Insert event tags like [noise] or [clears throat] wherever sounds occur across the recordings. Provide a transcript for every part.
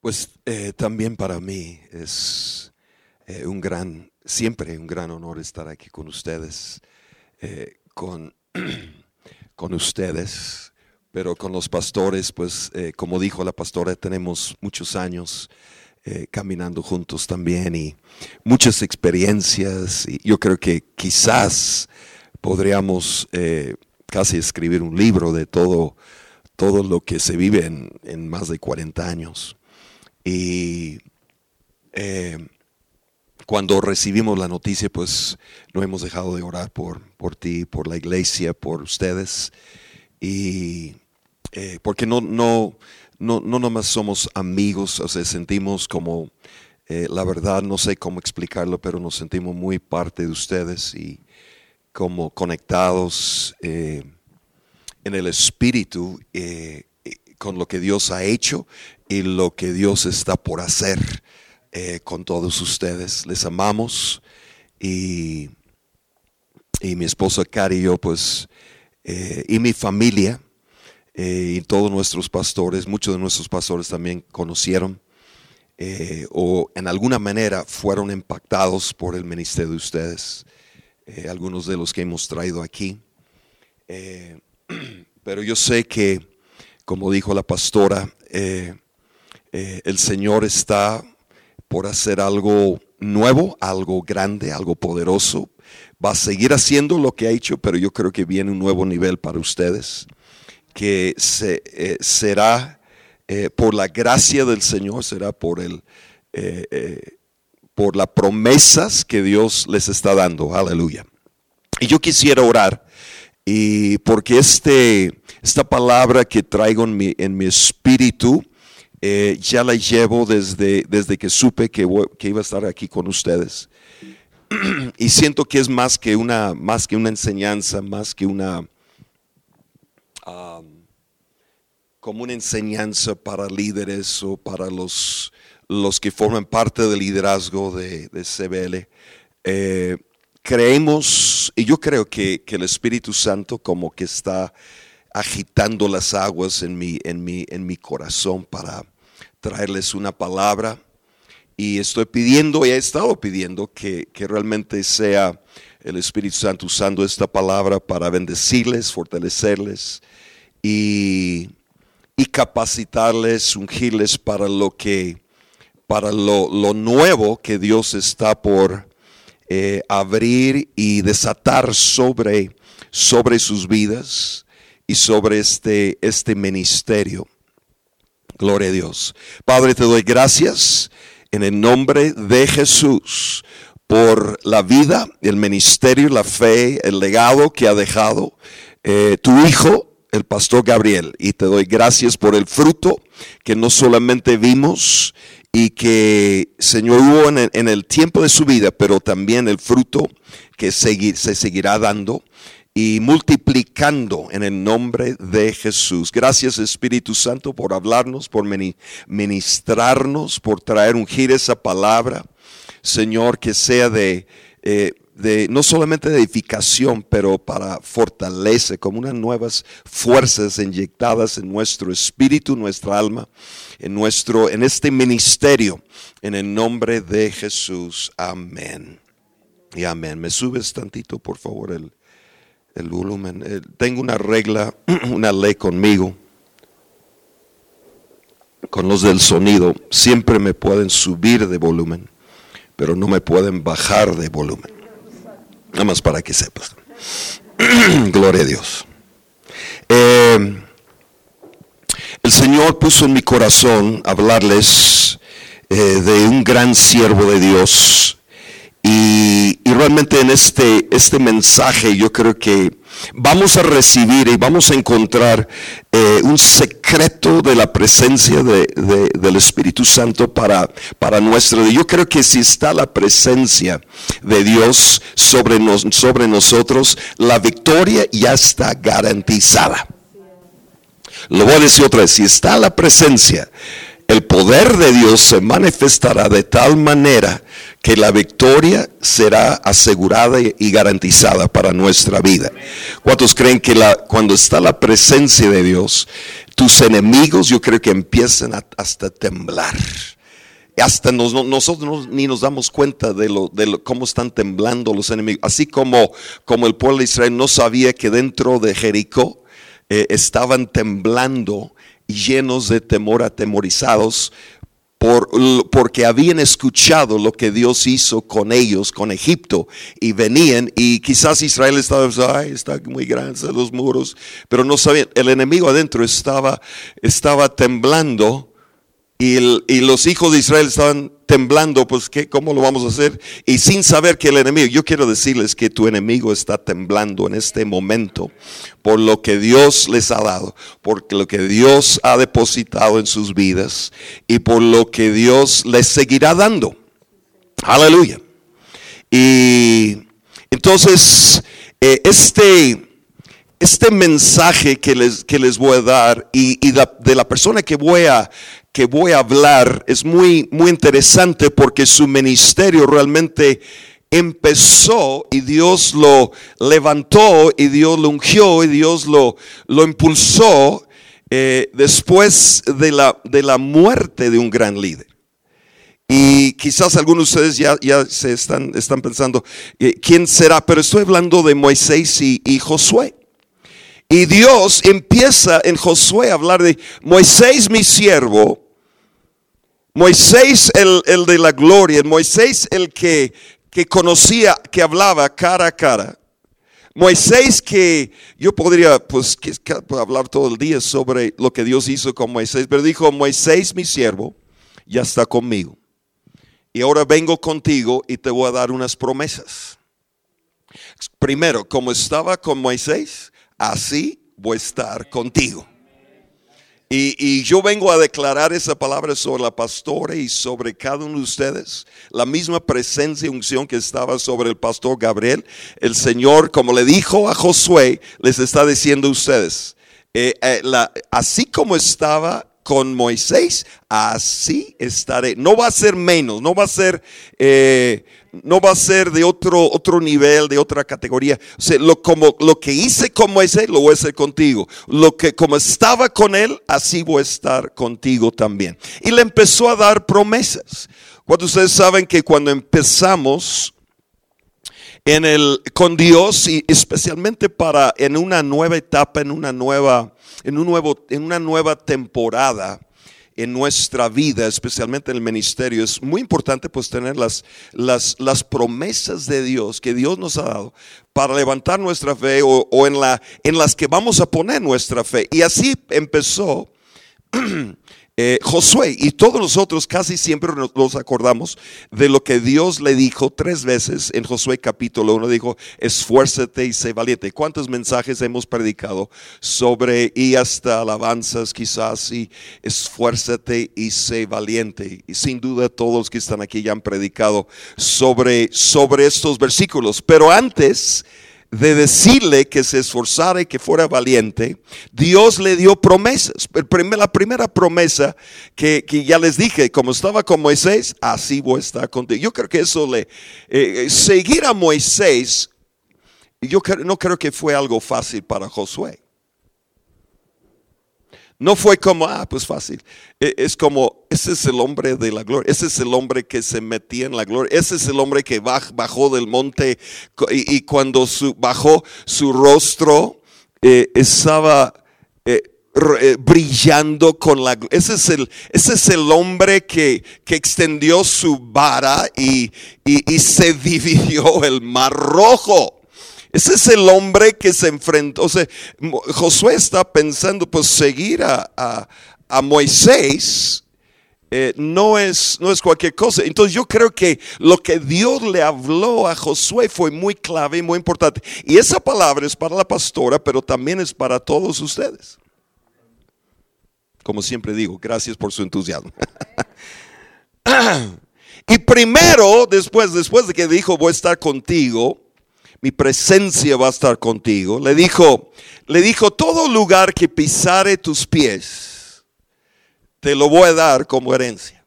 Pues eh, también para mí es eh, un gran, siempre un gran honor estar aquí con ustedes, eh, con, [clears throat] con ustedes, pero con los pastores, pues como dijo la pastora, tenemos muchos años caminando juntos también y muchas experiencias y yo creo que quizás podríamos casi escribir un libro de todo, todo lo que se vive en, en más de 40 años. Y eh, cuando recibimos la noticia, pues no hemos dejado de orar por, por ti, por la iglesia, por ustedes. Y eh, porque no, no, no, no nomás somos amigos, o sea, sentimos como, eh, la verdad, no sé cómo explicarlo, pero nos sentimos muy parte de ustedes y como conectados en el espíritu con lo que Dios ha hecho y lo que Dios está por hacer eh, con todos ustedes. Les amamos y, y mi esposa Cari y yo, pues, eh, y mi familia eh, y todos nuestros pastores, muchos de nuestros pastores también conocieron o en alguna manera fueron impactados por el ministerio de ustedes, algunos de los que hemos traído aquí. [clears throat] pero yo sé que, como dijo la pastora, eh, el Señor está por hacer algo nuevo, algo grande, algo poderoso. Va a seguir haciendo lo que ha hecho, pero yo creo que viene un nuevo nivel para ustedes, que se, eh, será eh, por la gracia del Señor, será por el por las promesas que Dios les está dando. Aleluya. Y yo quisiera orar y porque este, esta palabra que traigo en mi, en mi espíritu eh, ya la llevo desde, desde que supe que, que, iba a estar aquí con ustedes. [clears throat] y siento que es más que una, más que una enseñanza, más que una... como una enseñanza para líderes o para los, los que forman parte del liderazgo de, CBL. Eh, creemos, y yo creo que, que, el Espíritu Santo como que está agitando las aguas en mi, en mi, en mi corazón para traerles una palabra. Y estoy pidiendo, y he estado pidiendo, que, realmente sea el Espíritu Santo usando esta palabra para bendecirles, fortalecerles y, y capacitarles, ungirles para lo que, para lo, nuevo que Dios está por eh, abrir y desatar sobre, sobre sus vidas y sobre este, este ministerio. Gloria a Dios. Padre, te doy gracias en el nombre de Jesús por la vida, el ministerio, la fe, el legado que ha dejado eh, tu Hijo, el pastor Gabriel. Y te doy gracias por el fruto que no solamente vimos y que, Señor, hubo en el, tiempo de su vida, pero también el fruto que se seguirá dando y multiplicando en el nombre de Jesús. Gracias Espíritu Santo por hablarnos, por ministrarnos, por traer ungir esa palabra. Señor, que sea de, eh, de no solamente de edificación, pero para fortalece como unas nuevas fuerzas inyectadas en nuestro espíritu, nuestra alma, en nuestro, en este ministerio, en el nombre de Jesús. Amén. Y amén. Me subes tantito, por favor, el, el volumen. Eh, tengo una regla, [clears throat] una ley conmigo, con los del sonido. Siempre me pueden subir de volumen, pero no me pueden bajar de volumen. Nada más para que sepas. [clears throat] Gloria a Dios. Eh, el Señor puso en mi corazón hablarles eh, de un gran siervo de Dios y, realmente en este, este mensaje yo creo que vamos a recibir y vamos a encontrar eh, un secreto de la presencia de, del Espíritu Santo para, para nuestro Yo creo que si está la presencia de Dios sobre, nos, sobre nosotros, la victoria ya está garantizada. Lo voy a decir otra vez, si está la presencia, el poder de Dios se manifestará de tal manera que la victoria será asegurada y garantizada para nuestra vida. ¿Cuántos creen que la, cuando está la presencia de Dios, tus enemigos yo creo que empiezan hasta temblar. Hasta nosotros ni nos damos cuenta de, lo, de cómo están temblando los enemigos. Así como, como el pueblo de Israel no sabía que dentro de Jericó eh, estaban temblando llenos de temor, atemorizados, por, porque habían escuchado lo que Dios hizo con ellos, con Egipto, y venían, y quizás Israel estaba, ay, está muy grande los muros, pero no sabían, el enemigo adentro estaba, estaba temblando y, los hijos de Israel estaban temblando, pues ¿qué, ¿cómo lo vamos a hacer? Y sin saber que el enemigo, yo quiero decirles que tu enemigo está temblando en este momento por lo que Dios les ha dado, por lo que Dios ha depositado en sus vidas y por lo que Dios les seguirá dando. Aleluya. Y entonces, eh, este este mensaje que les, que les voy a dar y, de la persona que voy a, que voy a hablar es muy, muy interesante porque su ministerio realmente empezó y Dios lo levantó y Dios lo ungió y Dios lo, lo impulsó eh, después de la, de la muerte de un gran líder. Y quizás algunos de ustedes ya, ya se están, están pensando, eh, ¿quién será? Pero estoy hablando de Moisés y, y Josué. Y Dios empieza en Josué a hablar de Moisés mi siervo, Moisés el, de la gloria, Moisés el que, que conocía, que hablaba cara a cara. Moisés que yo podría pues hablar todo el día sobre lo que Dios hizo con Moisés, pero dijo, Moisés mi siervo ya está conmigo. Y ahora vengo contigo y te voy a dar unas promesas. Primero, como estaba con Moisés, así voy a estar contigo. Y, yo vengo a declarar esa palabra sobre la pastora y sobre cada uno de ustedes. La misma presencia y unción que estaba sobre el pastor Gabriel. El Señor, como le dijo a Josué, les está diciendo a ustedes, eh, eh, así como estaba con Moisés, así estaré. No va a ser menos, no va a ser, eh, no va a ser de otro, otro nivel, de otra categoría. O sea, lo, como, lo que hice con Moisés, lo voy a hacer contigo. Lo que como estaba con él, así voy a estar contigo también. Y le empezó a dar promesas. Cuando ustedes saben que cuando empezamos en el, con Dios y especialmente para en una nueva etapa, en una nueva en, un nuevo, en una nueva temporada en nuestra vida, especialmente en el ministerio, es muy importante pues tener las, las, las promesas de Dios que Dios nos ha dado para levantar nuestra fe o, en, la, en las que vamos a poner nuestra fe. Y así empezó [clears throat] Eh, Josué y todos nosotros casi siempre nos, acordamos de lo que Dios le dijo tres veces en Josué capítulo 1, dijo, esfuérzate y sé valiente. ¿Cuántos mensajes hemos predicado sobre y hasta alabanzas quizás y esfuérzate y sé valiente? Y sin duda todos los que están aquí ya han predicado sobre, sobre estos versículos, pero antes de decirle que se esforzara y que fuera valiente, Dios le dio promesas. La primera promesa que, ya les dije, como estaba con Moisés, así voy a estar contigo. Yo creo que eso le... Eh, eh, seguir a Moisés, yo no creo que fue algo fácil para Josué. No fue como, ah, pues fácil. E, es como, ese es el hombre de la gloria. Ese es el hombre que se metía en la gloria. Ese es el hombre que bajó del monte y, cuando bajó su rostro eh, estaba eh, eh, brillando con la el ese es el hombre que, extendió su vara y, se [laughs] dividió el mar rojo ese es el hombre que se enfrentó. O Josué está pensando, pues seguir a, Moisés eh, no, es, no es cualquier cosa. Entonces yo creo que lo que Dios le habló a Josué fue muy clave y muy importante. Y esa palabra es para la pastora, pero también es para todos ustedes. Como siempre digo, gracias por su entusiasmo. [laughs] y primero, después, después de que dijo, voy a estar contigo, mi presencia va a estar contigo. Le dijo, le dijo, todo lugar que pisare tus pies, te lo voy a dar como herencia.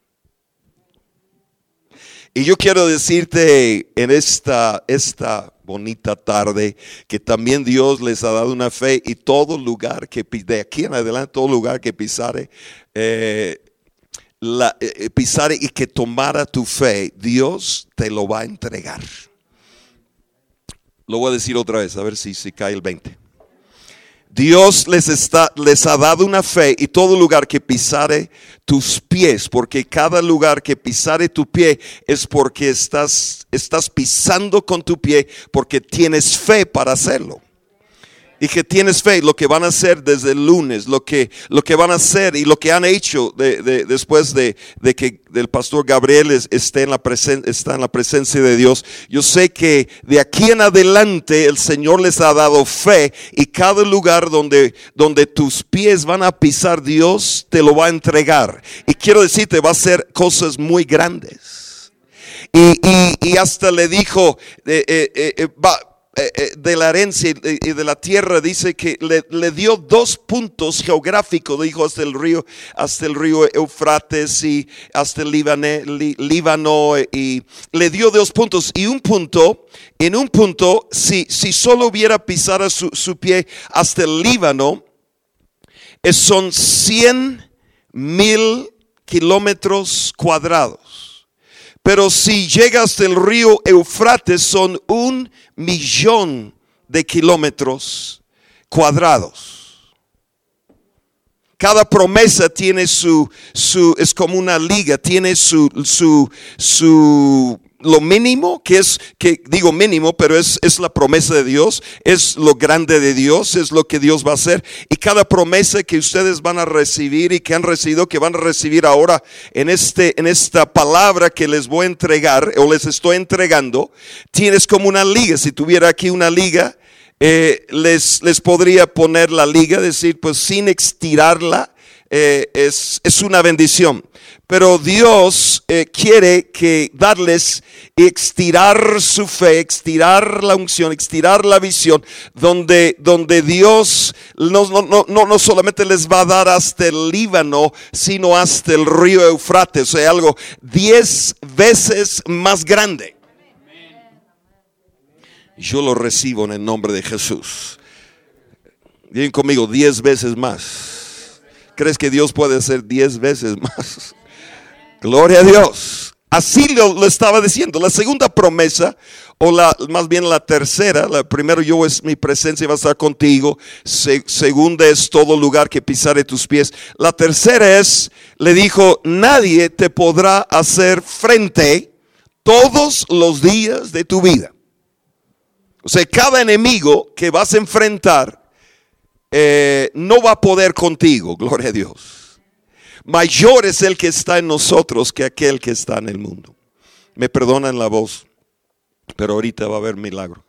Y yo quiero decirte en esta, esta, bonita tarde, que también Dios les ha dado una fe y todo lugar que de aquí en adelante, todo lugar que pisare, eh, la, eh, pisare y que tomara tu fe, Dios te lo va a entregar. Lo voy a decir otra vez, a ver si, si cae el 20. Dios les, está, les ha dado una fe y todo lugar que pisare tus pies, porque cada lugar que pisare tu pie es porque estás, estás pisando con tu pie, porque tienes fe para hacerlo y que tienes fe, lo que van a hacer desde el lunes, lo que, lo que van a hacer y lo que han hecho después de, que el pastor Gabriel esté en la está en la presencia de Dios. Yo sé que de aquí en adelante el Señor les ha dado fe y cada lugar donde, donde tus pies van a pisar, Dios te lo va a entregar. Y quiero decirte, va a ser cosas muy grandes. Y, hasta le dijo, eh, eh, eh, va, eh, eh, de la herencia y de la tierra dice que le, dio dos puntos geográficos, dijo hasta el río, hasta el río Eufrates y hasta el Líbano, y le dio dos puntos y un punto, en un punto, si, si solo hubiera pisado su, su pie hasta el Líbano, son 100 mil kilómetros cuadrados. Pero si llega hasta el río Eufrates son un millón de kilómetros cuadrados. Cada promesa tiene su, su, es como una liga, tiene su, su, su lo mínimo, que es, que digo mínimo, pero es, es la promesa de Dios, es lo grande de Dios, es lo que Dios va a hacer. Y cada promesa que ustedes van a recibir y que han recibido, que van a recibir ahora en, este, en esta palabra que les voy a entregar o les estoy entregando, tienes como una liga. Si tuviera aquí una liga, eh, les, les podría poner la liga, decir, pues sin estirarla, eh, es, es una bendición. Pero Dios eh, quiere que darles, extirar su fe, extirar la unción, extirar la visión, donde, donde Dios no, no, no, no solamente les va a dar hasta el Líbano, sino hasta el río Eufrates, o sea, algo diez veces más grande. Yo lo recibo en el nombre de Jesús. Bien conmigo, diez veces más. ¿Crees que Dios puede hacer diez veces más? [laughs] Gloria a Dios. Así lo, estaba diciendo. La segunda promesa, o la, más bien la tercera, la primero yo es mi presencia va a estar contigo. segunda es todo lugar que pisare tus pies. La tercera es, le dijo, nadie te podrá hacer frente todos los días de tu vida. O sea, cada enemigo que vas a enfrentar eh, no va a poder contigo, gloria a Dios mayor es el que está en nosotros que aquel que está en el mundo. Me perdonan la voz, pero ahorita va a haber milagro.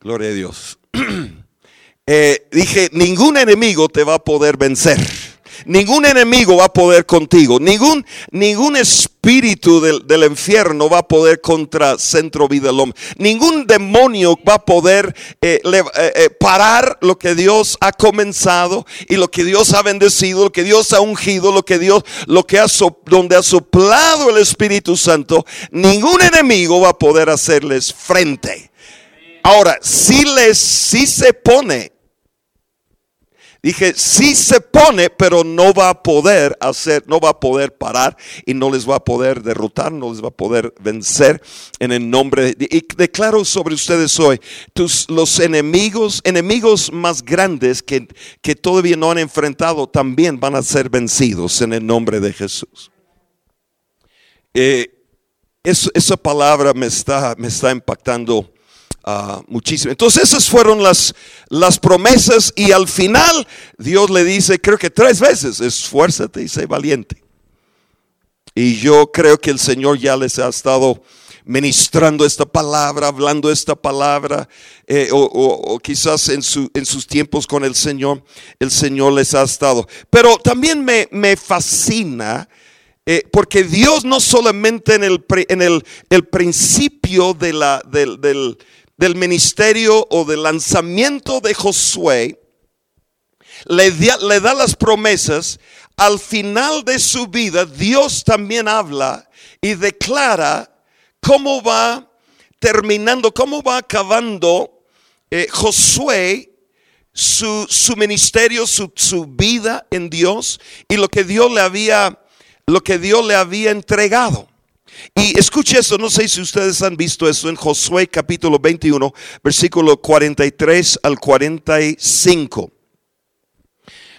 Gloria a Dios. [clears throat] Eh, dije, ningún enemigo te va a poder vencer. Ningún enemigo va a poder contigo. Ningún, ningún espíritu del, del, infierno va a poder contra Centro Vida Hombre. Ningún demonio va a poder eh, eh, eh, parar lo que Dios ha comenzado y lo que Dios ha bendecido, lo que Dios ha ungido, lo que Dios, lo que ha donde ha soplado el Espíritu Santo. Ningún enemigo va a poder hacerles frente. Ahora, si les, si se pone Dije, sí se pone, pero no va a poder hacer, no va a poder parar y no les va a poder derrotar, no les va a poder vencer en el nombre. De, y declaro sobre ustedes hoy, los enemigos, enemigos más grandes que, que todavía no han enfrentado, también van a ser vencidos en el nombre de Jesús. Eh, esa palabra me está, me está impactando Ah, muchísimo. Entonces esas fueron las, las promesas y al final Dios le dice, creo que tres veces, esfuérzate y sé valiente. Y yo creo que el Señor ya les ha estado ministrando esta palabra, hablando esta palabra, eh, o, quizás en, su, en, sus tiempos con el Señor, el Señor les ha estado. Pero también me, me fascina. Eh, porque Dios no solamente en el, en el, el principio de la, del, del ministerio o del lanzamiento de Josué, le, da las promesas, al final de su vida Dios también habla y declara cómo va terminando, cómo va acabando eh, Josué su, su ministerio, su, su, vida en Dios y lo que Dios le había, lo que Dios le había entregado. Y escuche eso, no sé si ustedes han visto eso en Josué capítulo 21, versículo 43 al 45.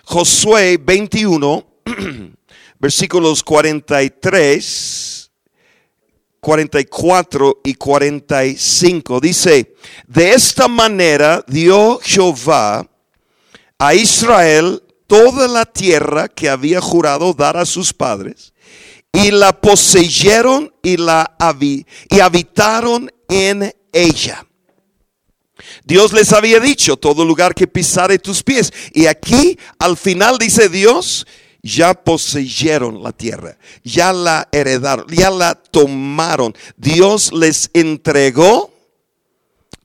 Josué 21, [clears throat] versículos 43, 44 y 45. Dice, de esta manera dio Jehová a Israel toda la tierra que había jurado dar a sus padres y la poseyeron y la y habitaron en ella. Dios les había dicho, todo lugar que pisare tus pies. Y aquí al final dice Dios, ya poseyeron la tierra, ya la heredaron, ya la tomaron. Dios les entregó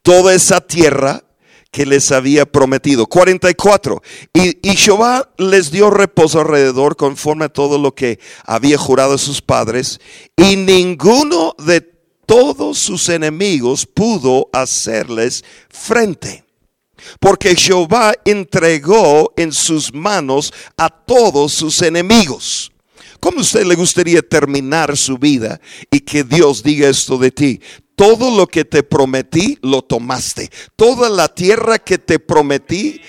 toda esa tierra que les había prometido. 44. Y, y, Jehová les dio reposo alrededor conforme a todo lo que había jurado a sus padres. Y ninguno de todos sus enemigos pudo hacerles frente. Porque Jehová entregó en sus manos a todos sus enemigos. ¿Cómo a usted le gustaría terminar su vida y que Dios diga esto de ti? Todo lo que te prometí, lo tomaste. Toda la tierra que te prometí,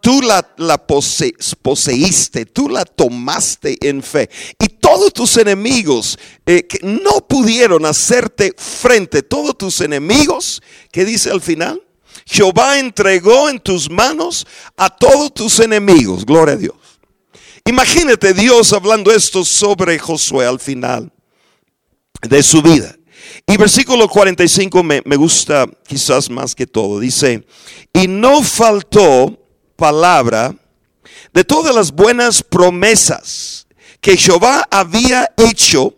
tú la, la poseíste, tú la tomaste en fe. Y todos tus enemigos eh, que no pudieron hacerte frente, todos tus enemigos, ¿qué dice al final? Jehová entregó en tus manos a todos tus enemigos. Gloria a Dios. Imagínate Dios hablando esto sobre Josué al final de su vida. Y versículo 45 me, me gusta quizás más que todo. Dice, y no faltó palabra de todas las buenas promesas que Jehová había hecho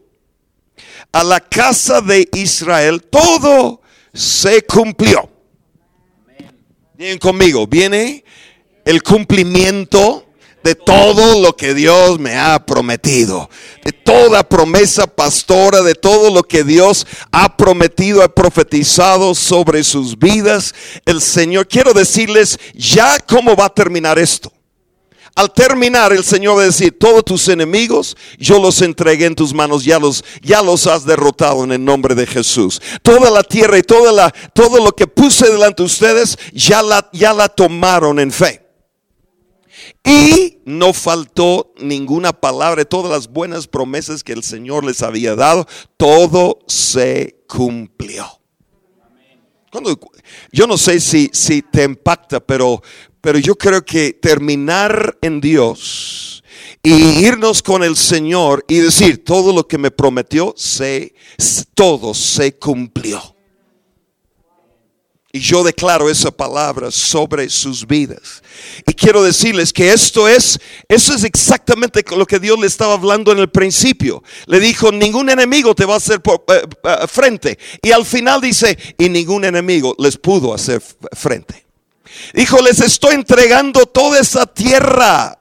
a la casa de Israel, todo se cumplió. Bien conmigo, viene el cumplimiento de todo lo que Dios me ha prometido, de toda promesa pastora, de todo lo que Dios ha prometido, ha profetizado sobre sus vidas. El Señor, quiero decirles ya cómo va a terminar esto. Al terminar, el Señor va a decir, todos tus enemigos, yo los entregué en tus manos, ya los, ya los has derrotado en el nombre de Jesús. Toda la tierra y toda la, todo lo que puse delante de ustedes, ya la, ya la tomaron en fe. Y no faltó ninguna palabra, todas las buenas promesas que el Señor les había dado, todo se cumplió. yo no sé si, si te impacta, pero, pero yo creo que terminar en Dios y irnos con el Señor y decir todo lo que me prometió, se, todo se cumplió. Y yo declaro esa palabra sobre sus vidas. Y quiero decirles que esto es, eso es exactamente lo que Dios le estaba hablando en el principio. Le dijo, ningún enemigo te va a hacer eh, eh, frente. Y al final dice, y ningún enemigo les pudo hacer frente. Dijo, les estoy entregando toda esa tierra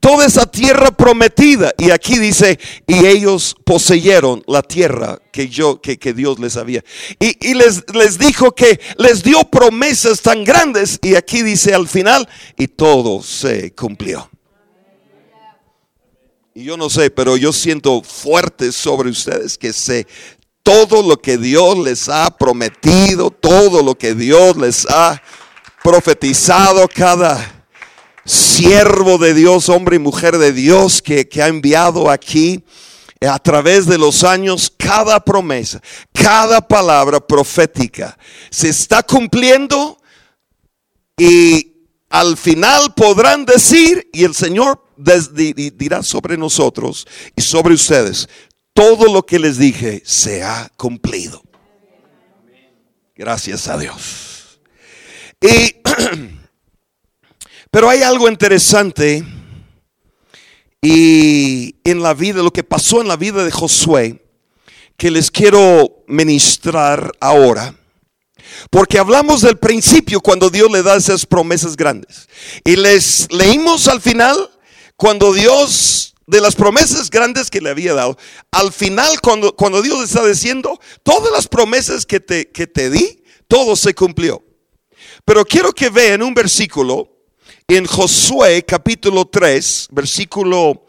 Toda esa tierra prometida. Y aquí dice, y ellos poseyeron la tierra que yo, que, Dios les había. Y, les, les dijo que les dio promesas tan grandes. Y aquí dice al final, y todo se cumplió. Y yo no sé, pero yo siento fuerte sobre ustedes que sé todo lo que Dios les ha prometido, todo lo que Dios les ha profetizado cada siervo de Dios, hombre y mujer de Dios que, ha enviado aquí a través de los años, cada promesa, cada palabra profética se está cumpliendo y al final podrán decir, y el Señor dirá sobre nosotros y sobre ustedes, todo lo que les dije se ha cumplido. Gracias a Dios. Y [clears throat] Pero hay algo interesante y en la vida, lo que pasó en la vida de Josué, que les quiero ministrar ahora. Porque hablamos del principio cuando Dios le da esas promesas grandes. Y les leímos al final cuando Dios de las promesas grandes que le había dado, al final cuando, cuando Dios está diciendo, todas las promesas que te, que te di, todo se cumplió. Pero quiero que vean un versículo en Josué capítulo 3, versículo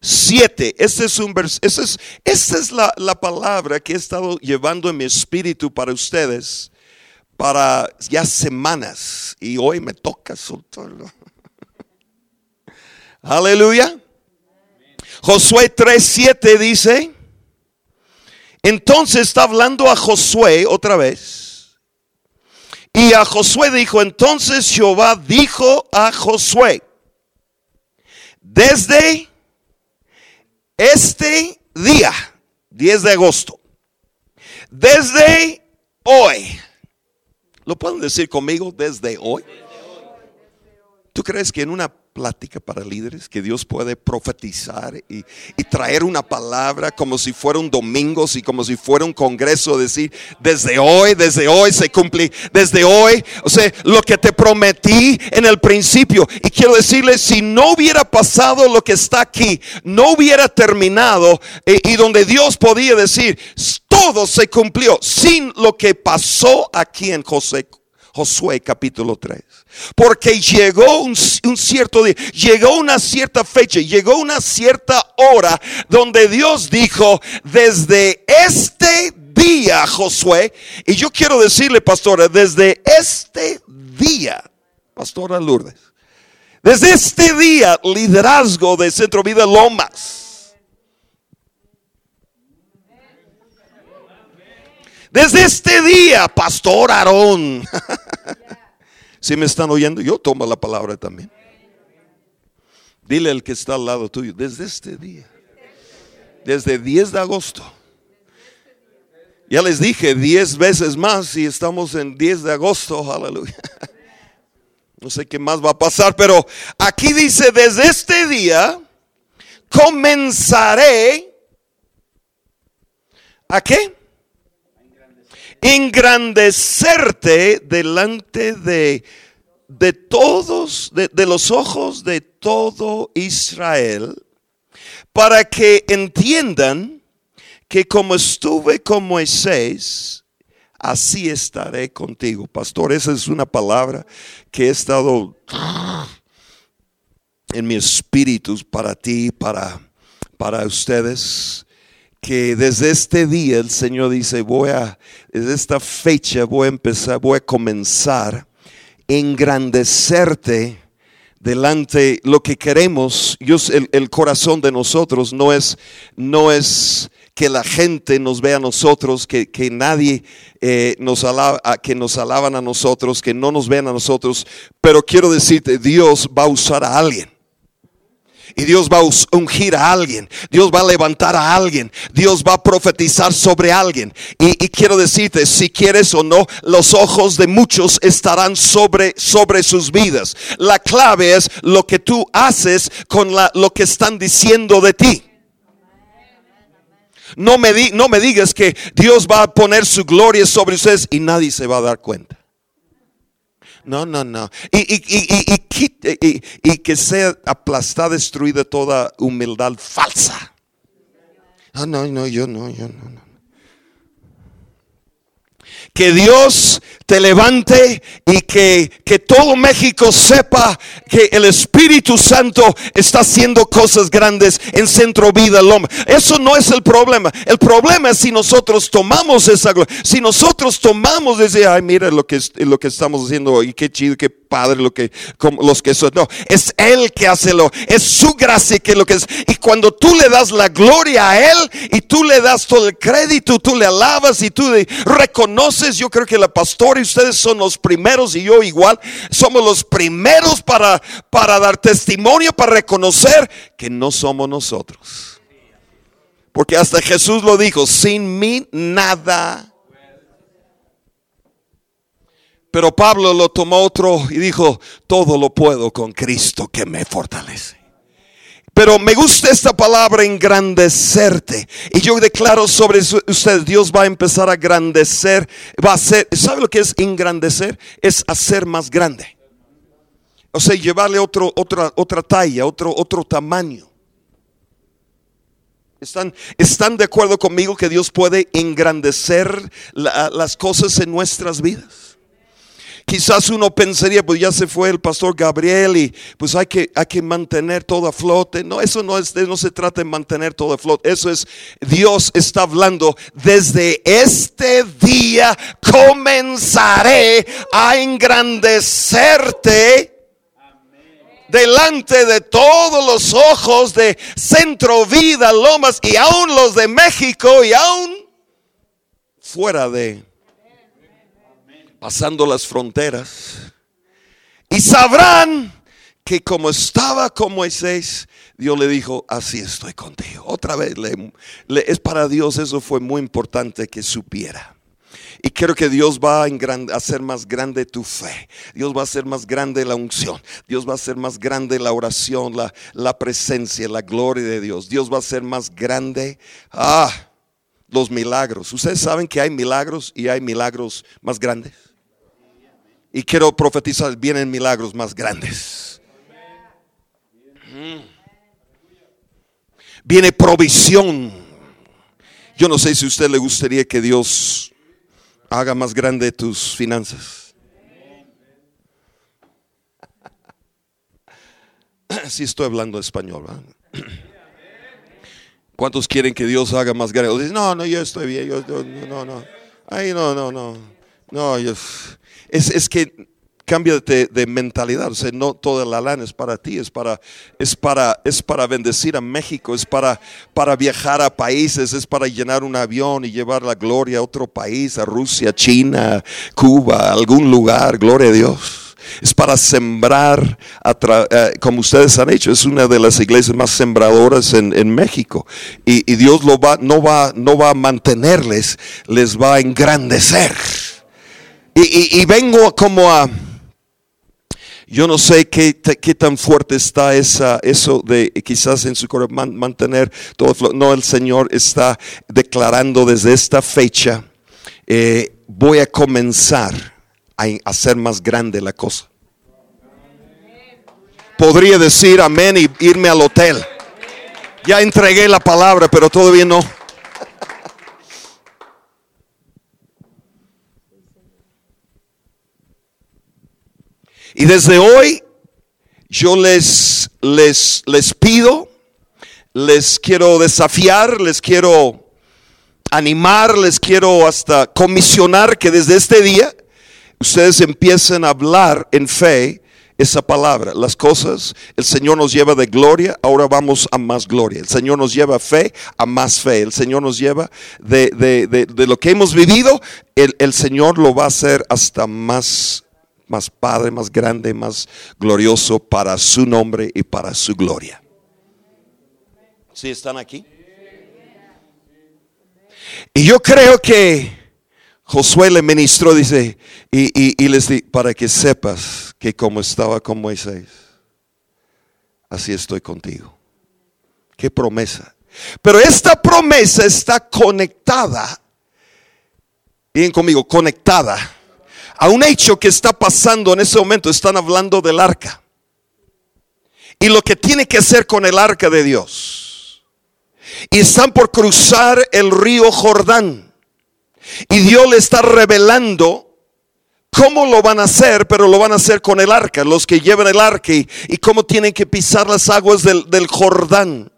7. Este es un vers esta es, esta es la, la, palabra que he estado llevando en mi espíritu para ustedes para ya semanas. Y hoy me toca soltarlo. [laughs] Aleluya. Josué 3:7 dice, entonces está hablando a Josué otra vez. Y a Josué dijo, entonces Jehová dijo a Josué, desde este día, 10 de agosto, desde hoy, ¿lo pueden decir conmigo desde hoy? ¿Tú crees que en una plática para líderes que Dios puede profetizar y, traer una palabra como si fuera un domingo, y como si fuera un congreso, decir, desde hoy, desde hoy se cumple, desde hoy, o sea, lo que te prometí en el principio. Y quiero decirles, si no hubiera pasado lo que está aquí, no hubiera terminado eh, y donde Dios podía decir, todo se cumplió sin lo que pasó aquí en José, Josué capítulo 3. Porque llegó un, un, cierto día, llegó una cierta fecha, llegó una cierta hora donde Dios dijo, desde este día, Josué, y yo quiero decirle, pastora, desde este día, pastora Lourdes, desde este día, liderazgo de Centro Vida Lomas. Desde este día, Pastor Aarón. [laughs] Si me están oyendo, yo tomo la palabra también. Dile al que está al lado tuyo, desde este día, desde 10 de agosto. Ya les dije 10 veces más y estamos en 10 de agosto, aleluya. No sé qué más va a pasar, pero aquí dice, desde este día comenzaré a qué? Engrandecerte delante de, de todos, de, de los ojos de todo Israel, para que entiendan que como estuve con Moisés, así estaré contigo. Pastor, esa es una palabra que he estado en mi espíritu para ti, para, para ustedes que desde este día el Señor dice, voy a, desde esta fecha voy a empezar, voy a comenzar engrandecerte delante lo que queremos. Yo, el, el, corazón de nosotros no es, no es que la gente nos vea a nosotros, que, que nadie eh, nos alaba, que nos alaban a nosotros, que no nos vean a nosotros, pero quiero decirte, Dios va a usar a alguien y Dios va a ungir a alguien. Dios va a levantar a alguien. Dios va a profetizar sobre alguien. Y, quiero decirte, si quieres o no, los ojos de muchos estarán sobre, sobre sus vidas. La clave es lo que tú haces con la, lo que están diciendo de ti. No me, di, no me digas que Dios va a poner su gloria sobre ustedes y nadie se va a dar cuenta. No, no, no. Y, y, y, y, que sea aplastada, destruida toda humildad falsa. Ah, no, no, yo no, yo no. no que Dios te levante y que, que todo México sepa que el Espíritu Santo está haciendo cosas grandes en Centro Vida Loma. Eso no es el problema. El problema es si nosotros tomamos esa gloria. Si nosotros tomamos ese, ay, mira lo que, lo que estamos haciendo hoy, qué chido, qué padre lo que, como los que son. No, es Él que hace lo, es su gracia que lo que es. Y cuando tú le das la gloria a Él y tú le das todo el crédito, tú le alabas y tú le reconoces, yo creo que la pastora y ustedes son los primeros y yo igual, somos los primeros para, para dar testimonio, para reconocer que no somos nosotros. Porque hasta Jesús lo dijo, sin mí nada pero Pablo lo tomó otro y dijo, todo lo puedo con Cristo que me fortalece. Pero me gusta esta palabra engrandecerte. Y yo declaro sobre usted, Dios va a empezar a engrandecer, va a ser, ¿sabe lo que es engrandecer? Es hacer más grande. O sea, llevarle otra, otra talla, otro, otro tamaño. ¿Están, ¿Están de acuerdo conmigo que Dios puede engrandecer las cosas en nuestras vidas? Quizás uno pensaría, pues ya se fue el pastor Gabriel y pues hay que, hay que mantener todo a flote. No, eso no, es, no se trata de mantener todo a flote. Eso es, Dios está hablando, desde este día comenzaré a engrandecerte delante de todos los ojos de Centro Vida, Lomas y aún los de México y aún fuera de pasando las fronteras. Y sabrán que como estaba con Moisés, Dios le dijo, así estoy contigo. Otra vez, le, es para Dios, eso fue muy importante que supiera. Y creo que Dios va a hacer más grande tu fe. Dios va a hacer más grande la unción. Dios va a hacer más grande la oración, la, presencia, la gloria de Dios. Dios va a ser más grande. Ah, los milagros. Ustedes saben que hay milagros y hay milagros más grandes. Y quiero profetizar, vienen milagros más grandes. Viene provisión. Yo no sé si a usted le gustaría que Dios haga más grande tus finanzas. [clears throat] Si estoy hablando español. [clears throat] ¿Cuántos quieren que Dios haga más grande? no, no, yo estoy bien. Yo, no, no. Ay, no, no, no. No, yo, es, que cambia de, mentalidad. O sea, no toda la lana es para ti, es para, es para, es para bendecir a México, es para, para viajar a países, es para llenar un avión y llevar la gloria a otro país, a Rusia, China, Cuba, algún lugar, gloria a Dios. Es para sembrar, eh, como ustedes han hecho, es una de las iglesias más sembradoras en, México. Y, Dios lo va, no, va, no va a mantenerles, les va a engrandecer y, vengo como a... Yo no sé qué, qué, tan fuerte está esa, eso de quizás en su corazón mantener todo. No, el Señor está declarando desde esta fecha, eh, voy a comenzar a hacer más grande la cosa. Podría decir amén y irme al hotel. Ya entregué la palabra, pero todavía no. Y desde hoy yo les, les, les pido, les quiero desafiar, les quiero animar, les quiero hasta comisionar que desde este día ustedes empiecen a hablar en fe esa palabra. Las cosas, el Señor nos lleva de gloria, ahora vamos a más gloria. El Señor nos lleva a fe, a más fe. El Señor nos lleva de, de, de, de lo que hemos vivido, el, el Señor lo va a hacer hasta más más padre, más grande, más glorioso para su nombre y para su gloria. ¿Sí están aquí? Y yo creo que Josué le ministró, dice, y, les di, para que sepas que como estaba con Moisés, así estoy contigo. Qué promesa. Pero esta promesa está conectada, bien conmigo, conectada a un hecho que está pasando en ese momento. Están hablando del arca. Y lo que tiene que hacer con el arca de Dios. Y están por cruzar el río Jordán. Y Dios le está revelando cómo lo van a hacer, pero lo van a hacer con el arca, los que llevan el arca y, cómo tienen que pisar las aguas del, del Jordán.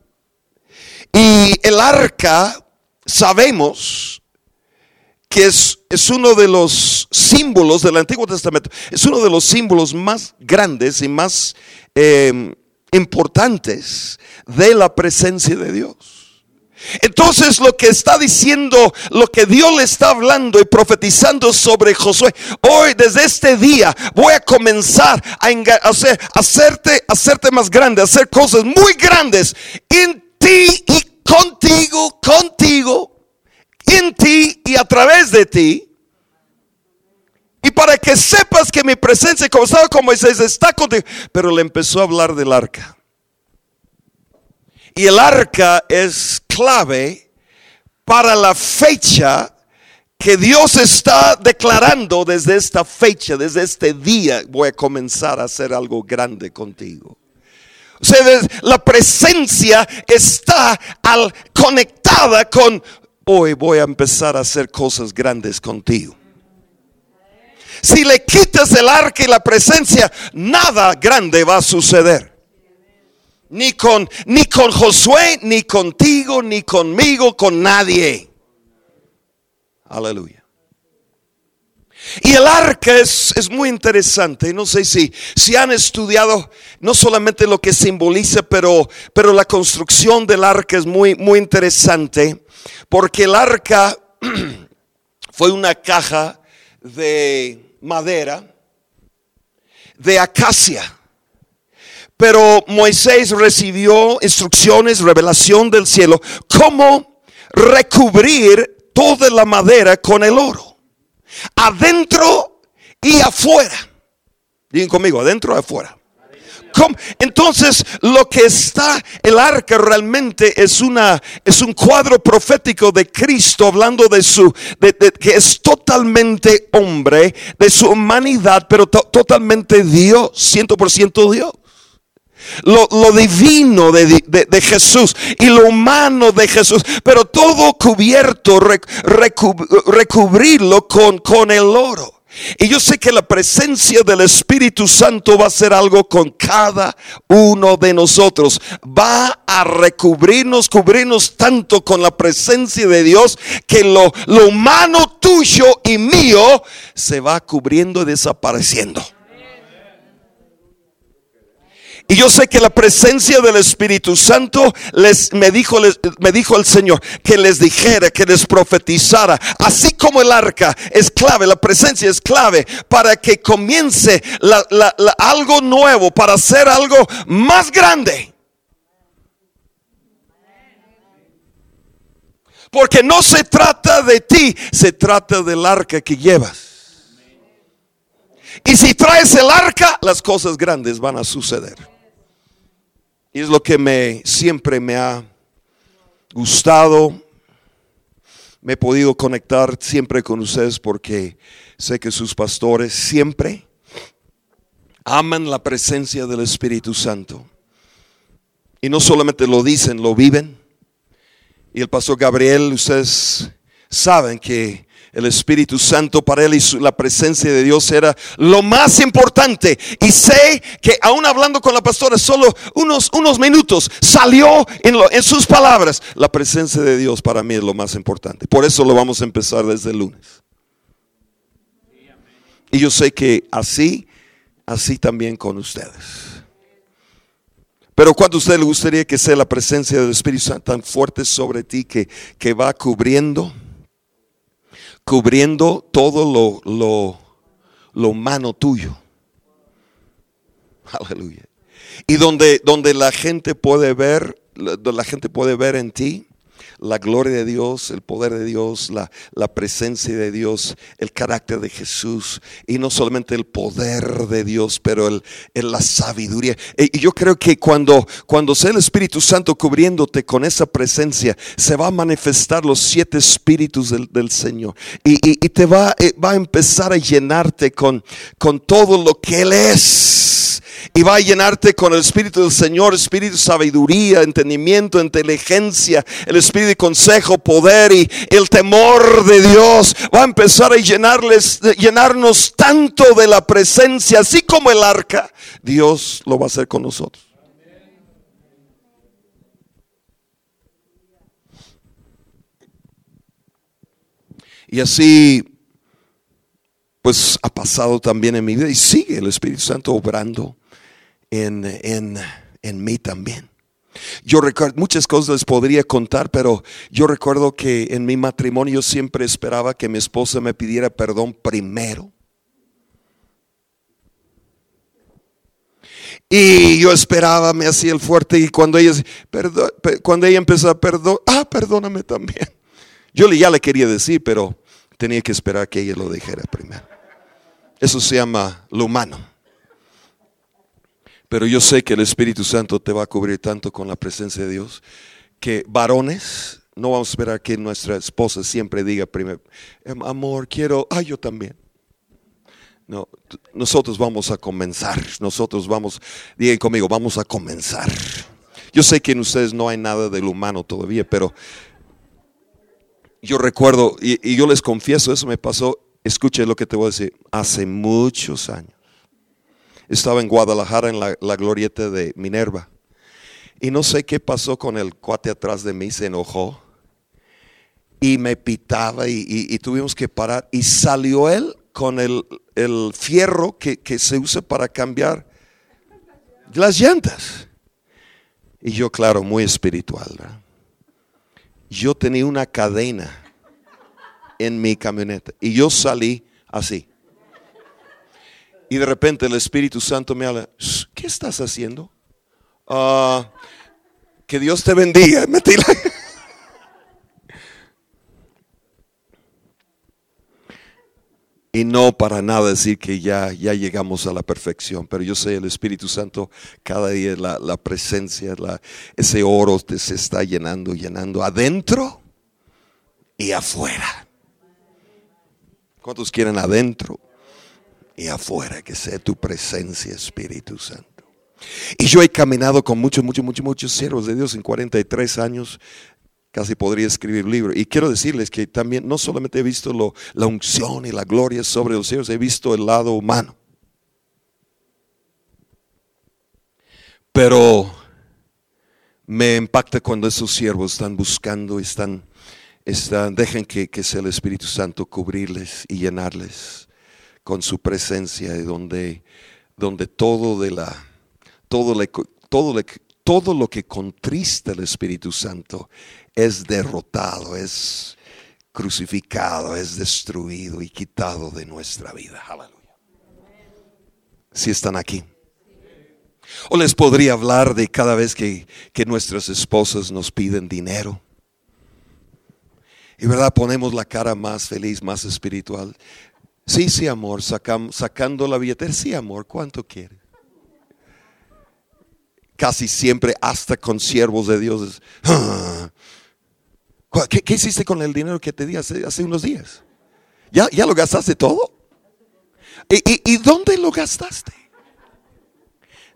Y el arca, sabemos, que es, es, uno de los símbolos del Antiguo Testamento, es uno de los símbolos más grandes y más em, importantes de la presencia de Dios. Entonces lo que está diciendo, lo que Dios le está hablando y profetizando sobre Josué, hoy desde este día voy a comenzar a hacer, hacerte, hacerte más grande, hacer cosas muy grandes en ti y contigo, contigo en ti y a través de ti. Y para que sepas que mi presencia, como estaba con Moisés, está contigo. Pero le empezó a hablar del arca. Y el arca es clave para la fecha que Dios está declarando desde esta fecha, desde este día, voy a comenzar a hacer algo grande contigo. O sea, la presencia está conectada con, hoy voy a empezar a hacer cosas grandes contigo. Si le quitas el arca y la presencia, nada grande va a suceder. Ni con, ni con Josué, ni contigo, ni conmigo, con nadie. Aleluya. Y el arca es, es, muy interesante. No sé si, si han estudiado no solamente lo que simboliza, pero, pero la construcción del arca es muy, muy interesante. Porque el arca [clears throat] fue una caja de madera, de acacia. Pero Moisés recibió instrucciones, revelación del cielo, cómo recubrir toda la madera con el oro. Adentro y afuera. Digan conmigo, adentro y afuera. Entonces, lo que está el arca realmente es una es un cuadro profético de Cristo hablando de su de, que es totalmente hombre, de su humanidad, pero totalmente Dios, 100% Dios. Lo, divino de, de, Jesús y lo humano de Jesús, pero todo cubierto, recubrirlo con, con el oro. Y yo sé que la presencia del Espíritu Santo va a ser algo con cada uno de nosotros. Va a recubrirnos, cubrirnos tanto con la presencia de Dios que lo, lo humano tuyo y mío se va cubriendo y desapareciendo. Y yo sé que la presencia del Espíritu Santo les me dijo me dijo el Señor que les dijera, que les profetizara, así como el arca es clave, la presencia es clave para que comience algo nuevo, para hacer algo más grande. Porque no se trata de ti, se trata del arca que llevas. Y si traes el arca, las cosas grandes van a suceder. Y es lo que me siempre me ha gustado. Me he podido conectar siempre con ustedes porque sé que sus pastores siempre aman la presencia del Espíritu Santo. Y no solamente lo dicen, lo viven. Y el pastor Gabriel, ustedes saben que el Espíritu Santo para él y la presencia de Dios era lo más importante. Y sé que aún hablando con la pastora solo unos, unos minutos salió en, en sus palabras. La presencia de Dios para mí es lo más importante. Por eso lo vamos a empezar desde el lunes. Y yo sé que así, así también con ustedes. Pero cuando a usted le gustaría que sea la presencia del Espíritu Santo tan fuerte sobre ti que, que va cubriendo cubriendo todo lo, lo, lo humano tuyo. [laughs] Aleluya. Y donde, donde la gente puede ver, la gente puede ver en ti la gloria de Dios, el poder de Dios, la, presencia de Dios, el carácter de Jesús y no solamente el poder de Dios, pero el, la sabiduría. E, y yo creo que cuando, cuando sea el Espíritu Santo cubriéndote con esa presencia, se va a manifestar los siete espíritus del, Señor y, y, te va, eh, va a empezar a llenarte con, con todo lo que Él es y va a llenarte con el Espíritu del Señor, Espíritu de sabiduría, entendimiento, inteligencia, el Espíritu de consejo, poder y el temor de Dios. Va a empezar a llenarles, llenarnos tanto de la presencia, así como el arca. Dios lo va a hacer con nosotros. Y así, pues ha pasado también en mi vida y sigue el Espíritu Santo obrando en, en, mí también. Yo recuerdo, muchas cosas les podría contar, pero yo recuerdo que en mi matrimonio siempre esperaba que mi esposa me pidiera perdón primero. Y yo esperaba, me hacía el fuerte y cuando ella, perdón, cuando ella empezó a perdonar, ah, perdóname también. Yo ya le quería decir, pero tenía que esperar que ella lo dijera primero. Eso se llama lo humano. Pero yo sé que el Espíritu Santo te va a cubrir tanto con la presencia de Dios que varones, no vamos a esperar que nuestra esposa siempre diga primero, amor, quiero, ay, yo también. No, nosotros vamos a comenzar. Nosotros vamos, digan conmigo, vamos a comenzar. Yo sé que en ustedes no hay nada del humano todavía, pero yo recuerdo, y, yo les confieso, eso me pasó, escuche lo que te voy a decir, hace muchos años. Estaba en Guadalajara en la, glorieta de Minerva. Y no sé qué pasó con el cuate atrás de mí, se enojó y me pitaba y, tuvimos que parar. Y salió él con el, fierro que, se usa para cambiar las llantas. Y yo, claro, muy espiritual. Yo tenía una cadena en mi camioneta y yo salí así. Y de repente el Espíritu Santo me habla, ¿qué estás haciendo? Ah, que Dios te bendiga. [laughs] Metí Y no para nada decir que ya, ya llegamos a la perfección, pero yo sé el Espíritu Santo cada día la, la presencia, la, ese oro te se está llenando, llenando adentro y afuera. ¿Cuántos quieren adentro y afuera que sea tu presencia, Espíritu Santo? Y yo he caminado con muchos, muchos, muchos, muchos siervos de Dios en 43 años casi podría escribir libro. Y quiero decirles que también no solamente he visto lo, la unción y la gloria sobre los cielos, he visto el lado humano. Pero me impacta cuando esos siervos están buscando, están, están dejen que, sea el Espíritu Santo cubrirles y llenarles con su presencia, donde, donde todo de la, todo le, todo le, todo lo que contrista el Espíritu Santo es derrotado, es crucificado, es destruido y quitado de nuestra vida. Si están aquí. O les podría hablar de cada vez que, nuestras esposas nos piden dinero. Y verdad, ponemos la cara más feliz, más espiritual. Sí, sí, amor, sacando la billetera. Sí, amor, ¿cuánto quieres? casi siempre hasta con siervos de Dios. Ah, ¿Qué, hiciste con el dinero que te di hace, unos días? ¿Ya, ¿Ya, lo gastaste todo? ¿Y, dónde lo gastaste?